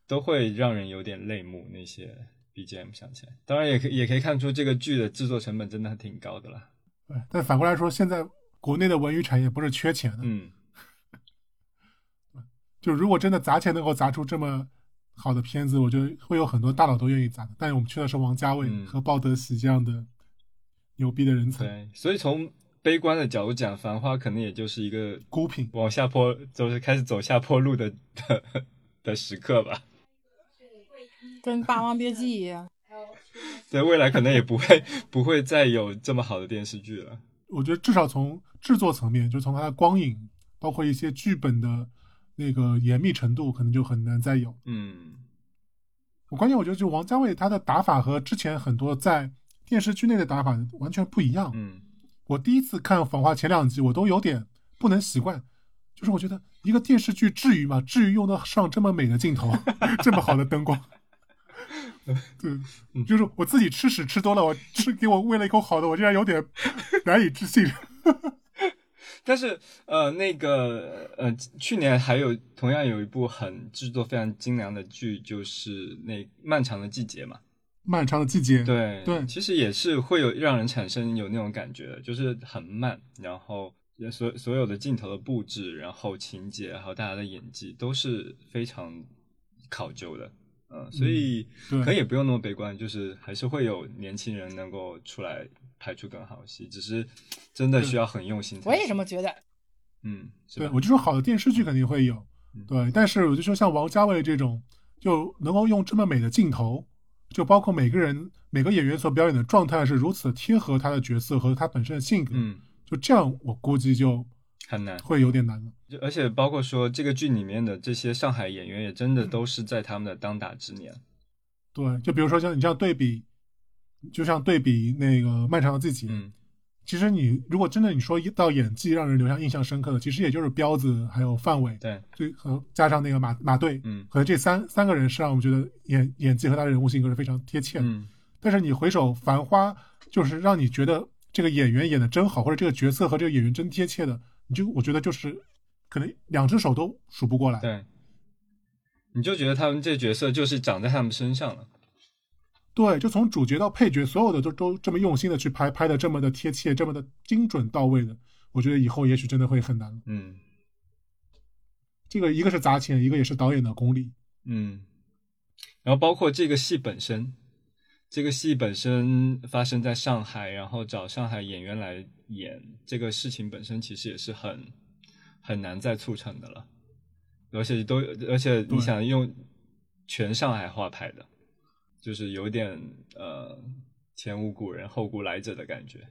都会让人有点泪目。那些 BGM 想起来，当然也可以也可以看出这个剧的制作成本真的挺高的了。
对，但反过来说，现在国内的文娱产业不是缺钱的，
嗯，
就如果真的砸钱能够砸出这么好的片子，我觉得会有很多大佬都愿意砸的。但是我们缺的是王家卫
嗯
和鲍德喜这样的牛逼的人才，
对，所以从悲观的角度讲，《繁花》可能也就是一个
孤品。
往下坡，就是开始走下坡路的的 的时刻吧。
跟《霸王别姬》一样。
对，未来可能也不会 不会再有这么好的电视剧了。
我觉得至少从制作层面，就从它的光影，包括一些剧本的那个严密程度，可能就很难再有。
嗯
我关键我觉得，就王家卫他的打法和之前很多在电视剧内的打法完全不一样。
嗯
我第一次看《繁花》前两集，我都有点不能习惯，就是我觉得一个电视剧至于吗？至于用得上这么美的镜头，这么好的灯光？对，就是我自己吃屎吃多了，我吃给我喂了一口好的，我竟然有点难以置信。
但是呃，那个呃，去年还有同样有一部很制作非常精良的剧，就是那《漫长的季节》嘛。
漫长的季节，
对
对
其实也是会有让人产生有那种感觉的，就是很慢，然后所所有的镜头的布置，然后情节，还有大家的演技都是非常考究的。嗯，所以
对
可以也不用那么悲观，就是还是会有年轻人能够出来拍出更好的戏，只是真的需要很用心。
我也这么觉得。
嗯，
对我就说好的电视剧肯定会有
嗯，
对，但是我就说像王家卫这种，就能够用这么美的镜头，就包括每个人每个演员所表演的状态是如此贴合他的角色和他本身的性格，
嗯，
就这样，我估计就
很难。
会有点难了。
就而且包括说这个剧里面的这些上海演员，也真的都是在他们的当打之年。
对，就比如说像你这样对比，就像对比那个《漫长的季节》，
嗯
其实你如果真的你说到演技让人留下印象深刻的，其实也就是彪子还有范伟，
对，
最和加上那个马马队，
嗯
和这三三个人是让我们觉得演演技和他的人物性格是非常贴切的。
嗯
但是你回首《繁花》，就是让你觉得这个演员演的真好，或者这个角色和这个演员真贴切的，你就我觉得就是可能两只手都数不过来。
对，你就觉得他们这角色就是长在他们身上了。
对，就从主角到配角，所有的都都这么用心的去拍，拍的这么的贴切，这么的精准到位的，我觉得以后也许真的会很难了。
嗯
这个一个是砸钱，一个也是导演的功力。
嗯，然后包括这个戏本身，这个戏本身发生在上海，然后找上海演员来演这个事情本身，其实也是很很难再促成的了。而且都，而且你想用全上海话拍的，就是有点呃前无古人后无来者的感觉。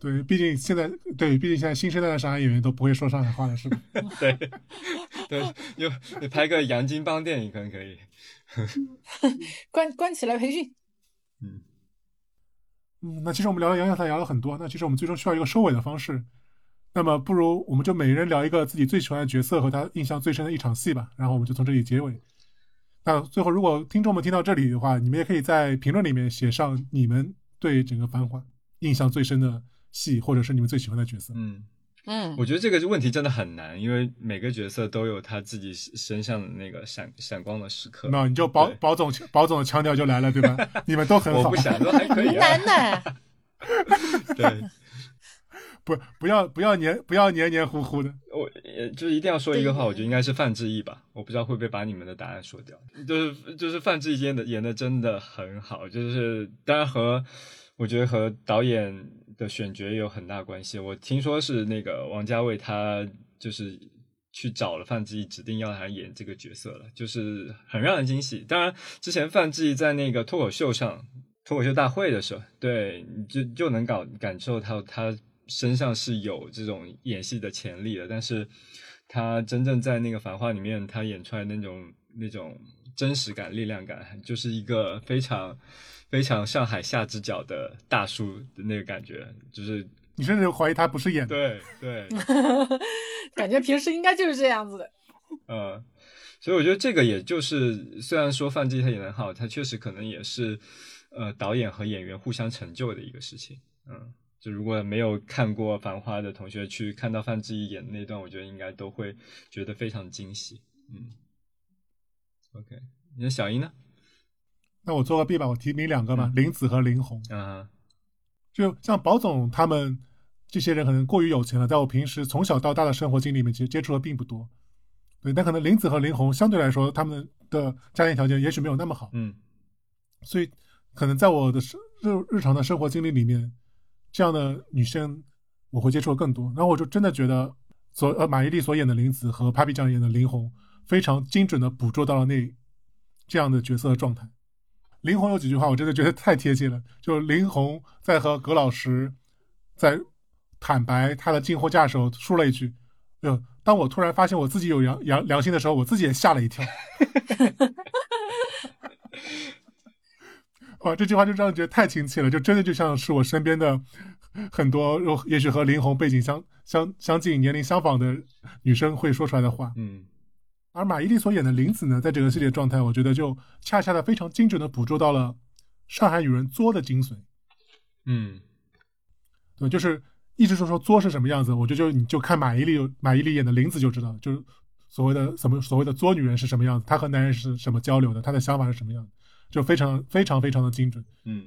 对，毕竟现在对，毕竟现在新生代的上海演员都不会说上海话了，是吧？
对 对，有你拍个洋泾浜电影可能可以。
关关起来培训。
嗯
嗯，那其实我们聊了洋洋才聊了很多，那其实我们最终需要一个收尾的方式。那么不如我们就每人聊一个自己最喜欢的角色和他印象最深的一场戏吧，然后我们就从这里结尾。那最后，如果听众们听到这里的话，你们也可以在评论里面写上你们对整个《繁花》印象最深的戏，或者是你们最喜欢的角色。
嗯。
嗯，
我觉得这个问题真的很难，因为每个角色都有他自己身上的那个闪闪光的时刻。
那你就保
对
保总保总的腔调就来了，对吧？你们都很好
我不，想都还可以啊。
难呢。
对，
不不要不要黏不要黏黏糊糊的。
我呃就是一定要说一个话，我觉得应该是范志毅吧。我不知道会不会把你们的答案说掉。就是就是范志毅演的演的真的很好，就是当然和我觉得和导演的选角也有很大关系。我听说是那个王家卫他就是去找了范志毅，指定要他演这个角色了，就是很让人惊喜。当然之前范志毅在那个脱口秀上。脱口秀大会的时候，对，你就就能感感受到他身上是有这种演戏的潜力的，但是他真正在那个《繁花》里面，他演出来那种那种真实感、力量感，就是一个非常非常上海下只脚的大叔的那个感觉，就是
你甚至怀疑他不是演的。
对对，
感觉平时应该就是这样子的。
嗯，所以我觉得这个也就是，虽然说范志毅他演的好，他确实可能也是呃导演和演员互相成就的一个事情。嗯，就如果没有看过《繁花》的同学去看到范志毅演的那段，我觉得应该都会觉得非常惊喜。嗯，OK，那小英呢？
那我做个 B 吧，我提名两个吧，
嗯
林子和林红。
啊、
就像宝总他们这些人可能过于有钱了，在我平时从小到大的生活经历里面，其实接触的并不多。对，但可能林子和林红相对来说，他们的家庭条件也许没有那么好，
嗯
所以可能在我的生日日常的生活经历里面，这样的女生我会接触的更多。然后我就真的觉得所呃马伊琍所演的林子和 Papi 酱演的林红非常精准的捕捉到了那这样的角色的状态。林红有几句话我真的觉得太贴切了，就林红在和葛老师在坦白他的进货价的时候说了一句：“呃，当我突然发现我自己有良良良心的时候，我自己也吓了一跳。”哇，这句话就让人觉得太亲切了，就真的就像是我身边的很多，也许和林红背景相相相近、年龄相仿的女生会说出来的话。
嗯
而马伊琍所演的林子呢，在整个系列状态，我觉得就恰恰的非常精准的捕捉到了上海女人作的精髓。
嗯
对，就是一直说说作是什么样子，我觉得就你就看马伊琍马伊琍演的林子就知道，就是所谓的什么所谓的作女人是什么样子，她和男人是什么交流的，她的想法是什么样子，就非常非常非常的精准。
嗯，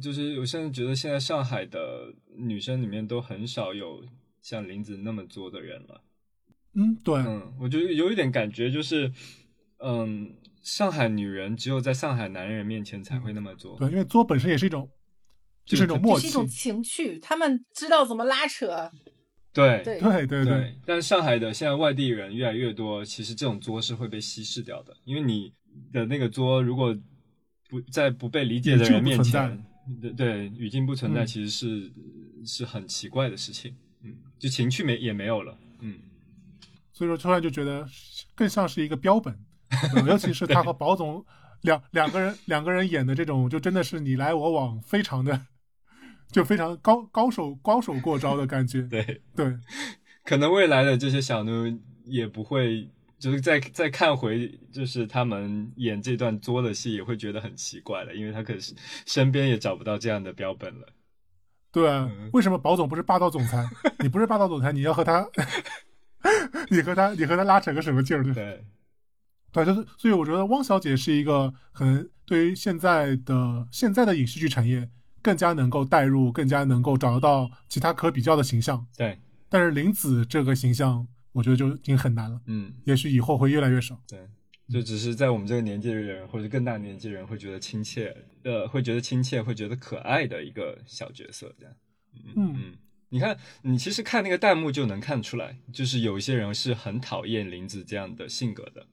就是我现在觉得现在上海的女生里面都很少有像林子那么作的人了。
嗯，对，
嗯，我觉得有一点感觉就是，嗯，上海女人只有在上海男人面前才会那么作。
对，因为作本身也是一种，就是一种默契。
是一种情趣，他们知道怎么拉扯。
对
对，
对对
对，但上海的现在外地人越来越多，其实这种作是会被稀释掉的，因为你的那个作如果不在不被理解的人面前，对对，语境不存在，
嗯
其实是、是很奇怪的事情。嗯，就情趣没也没有了。嗯
所以说突然就觉得更像是一个标本，尤其是他和宝总两两个人两个人演的这种，就真的是你来我往，非常的就非常高高手高手过招的感觉。
对，
对
可能未来的这些小妞也不会。就是再再看回，就是他们演这段作的戏，也会觉得很奇怪了，因为他可是身边也找不到这样的标本了。
对啊
嗯，
为什么宝总不是霸道总裁？你不是霸道总裁，你要和他，你和他你和他拉扯个什么劲儿？对
对，
对，就是所以我觉得汪小姐是一个可能对于现在的现在的影视剧产业更加能够带入，更加能够找得到其他可比较的形象。
对，
但是林子这个形象，我觉得就已经很难了，
嗯，
也许以后会越来越少。
对，就只是在我们这个年纪的人，或者更大年纪的人会觉得亲切，呃，会觉得亲切，会觉得可爱的一个小角色，这样。嗯
嗯
嗯，你看，你其实看那个弹幕就能看出来，就是有一些人是很讨厌林子这样的性格的。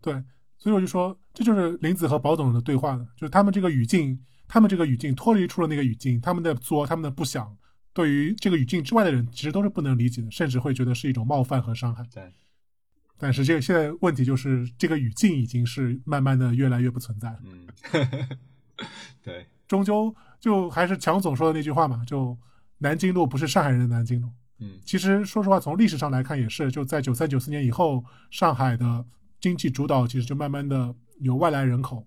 对，所以我就说，这就是林子和宝总的对话了，就是他们这个语境，他们这个语境脱离出了那个语境，他们的作，他们的不想，对于这个语境之外的人，其实都是不能理解的，甚至会觉得是一种冒犯和伤害。
对，
但是这个现在问题就是，这个语境已经是慢慢的越来越不存在了。
嗯，对，
终究就还是强总说的那句话嘛，就南京路不是上海人的南京路。
嗯
其实说实话，从历史上来看也是，就在九三九四年以后，上海的经济主导其实就慢慢的有外来人口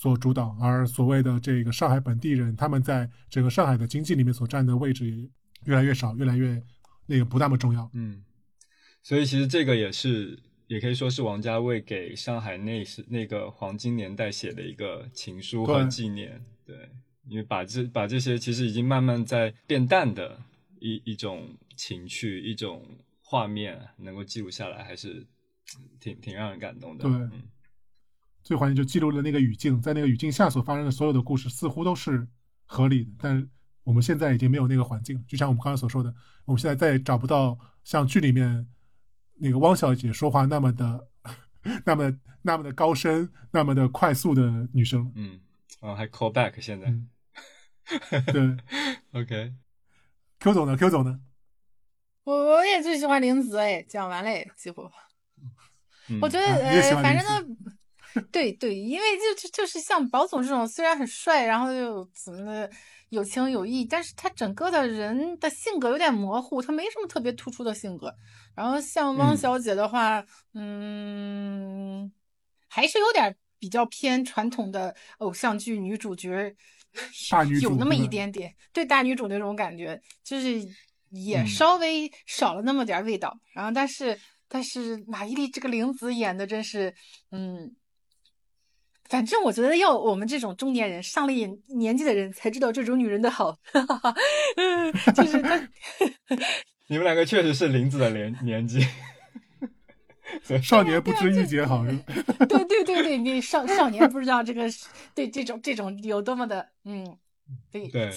所主导，而所谓的这个上海本地人，他们在整个上海的经济里面所占的位置也越来越少，越来越那个不那么重要。
嗯，所以其实这个也是，也可以说是王家卫给上海那时那个黄金年代写的一个情书和纪念。对，因为把这把这些其实已经慢慢在变淡的一一种情趣、一种画面能够记录下来，还是挺挺让人感动的。
对
嗯
最环节就记录了那个语境，在那个语境下所发生的所有的故事，似乎都是合理的。但是我们现在已经没有那个环境了，就像我们刚才所说的，我们现在再也找不到像剧里面那个汪小姐说话那么的、那么、那么的高深、那么的快速的女生了。
嗯，嗯，还 call back 现在。
嗯对 OK，，Q 总呢？Q 总呢？
我我也最喜欢林子哎，讲完了哎，几乎。
嗯
我觉得呃，反正呢，对对，因为就就就是像宝总这种，虽然很帅，然后又怎么的有情有义，但是他整个的人的性格有点模糊，他没什么特别突出的性格。然后像汪
嗯
小姐的话，嗯，还是有点比较偏传统的偶像剧女主角，
大女主
有那么一点点对大女主那种感觉，就是也
嗯
稍微少了那么点味道。然后但是但是马伊琍这个玲子演的真是，嗯。反正我觉得要我们这种中年人上了年年纪的人才知道这种女人的好，嗯，就是她，
你们两个确实是林子的年年纪。
少年不知御姐好，是吧？
对对对对，你少少年不知道这个对这种这种有多么的嗯，对
对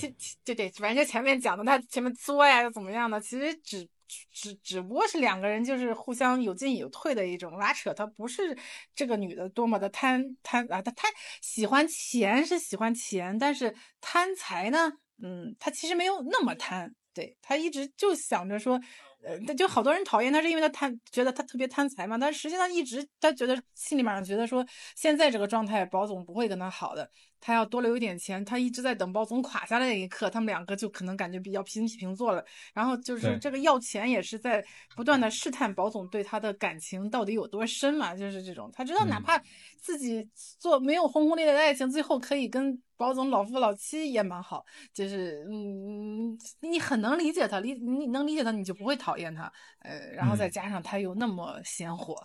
对对，反正就前面讲的他前面作呀又怎么样的，其实只只只不过是两个人就是互相有进有退的一种拉扯，他不是这个女的多么的贪贪啊，她贪喜欢钱是喜欢钱，但是贪财呢，嗯，她其实没有那么贪，对她一直就想着说。呃，他就好多人讨厌他，是因为他贪，觉得他特别贪财嘛。但实际上一直他觉得心里面上觉得说，现在这个状态，保总不会跟他好的，他要多留一点钱。他一直在等保总垮下来那一刻，他们两个就可能感觉比较平起平坐了。然后就是这个要钱也是在不断的试探保总对他的感情到底有多深嘛，就是这种，他知道哪
嗯
怕自己做没有轰轰烈烈的爱情，最后可以跟保总老夫老妻也蛮好。就是嗯，你很能理解他，理你能理解他，你就不会讨厌他。呃，然后再
嗯
加上他又那么鲜活，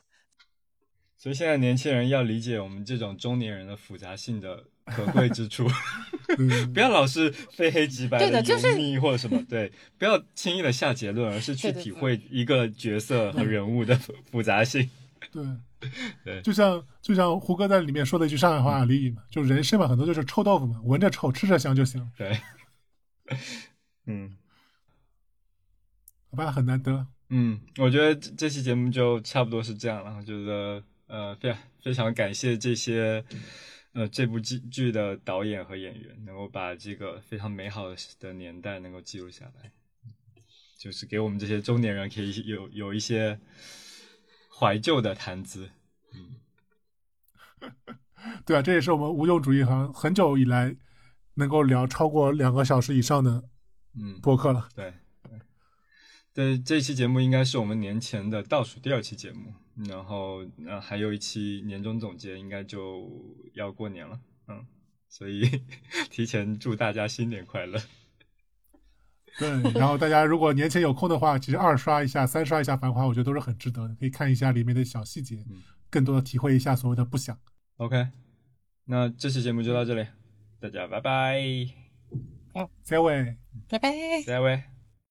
所以现在年轻人要理解我们这种中年人的复杂性的可贵之处，
嗯
不要老是非黑即白
对的就是
油腻或者什么，对，不要轻易的下结论，而是去体会一个角色和人物的复复杂性。
对
对
就像就像胡歌在里面说的一句上海话俚语嘛，就人生嘛，很多就是臭豆腐嘛，闻着臭，吃着香就行，
对，嗯。
好吧，很难得。
嗯，我觉得这这期节目就差不多是这样了。我觉得呃，非常非常感谢这些呃这部剧剧的导演和演员，能够把这个非常美好的年代能够记录下来，就是给我们这些中年人可以有有一些怀旧的谈资。
嗯 对啊，这也是我们无用主义行很久以来能够聊超过两个小时以上的
嗯，
播客了。
对对，对，这期节目应该是我们年前的倒数第二期节目，然后呃还有一期年终总结，应该就要过年了，嗯，所以 提前祝大家新年快乐。
对，然后大家如果年前有空的话，其实二刷一下、三刷一下《繁华》，我觉得都是很值得的，可以看一下里面的小细节
嗯，
更多的体会一下所谓的不想。
OK，那这期节目就到这里，大家拜拜，
再会。
拜拜。
再会。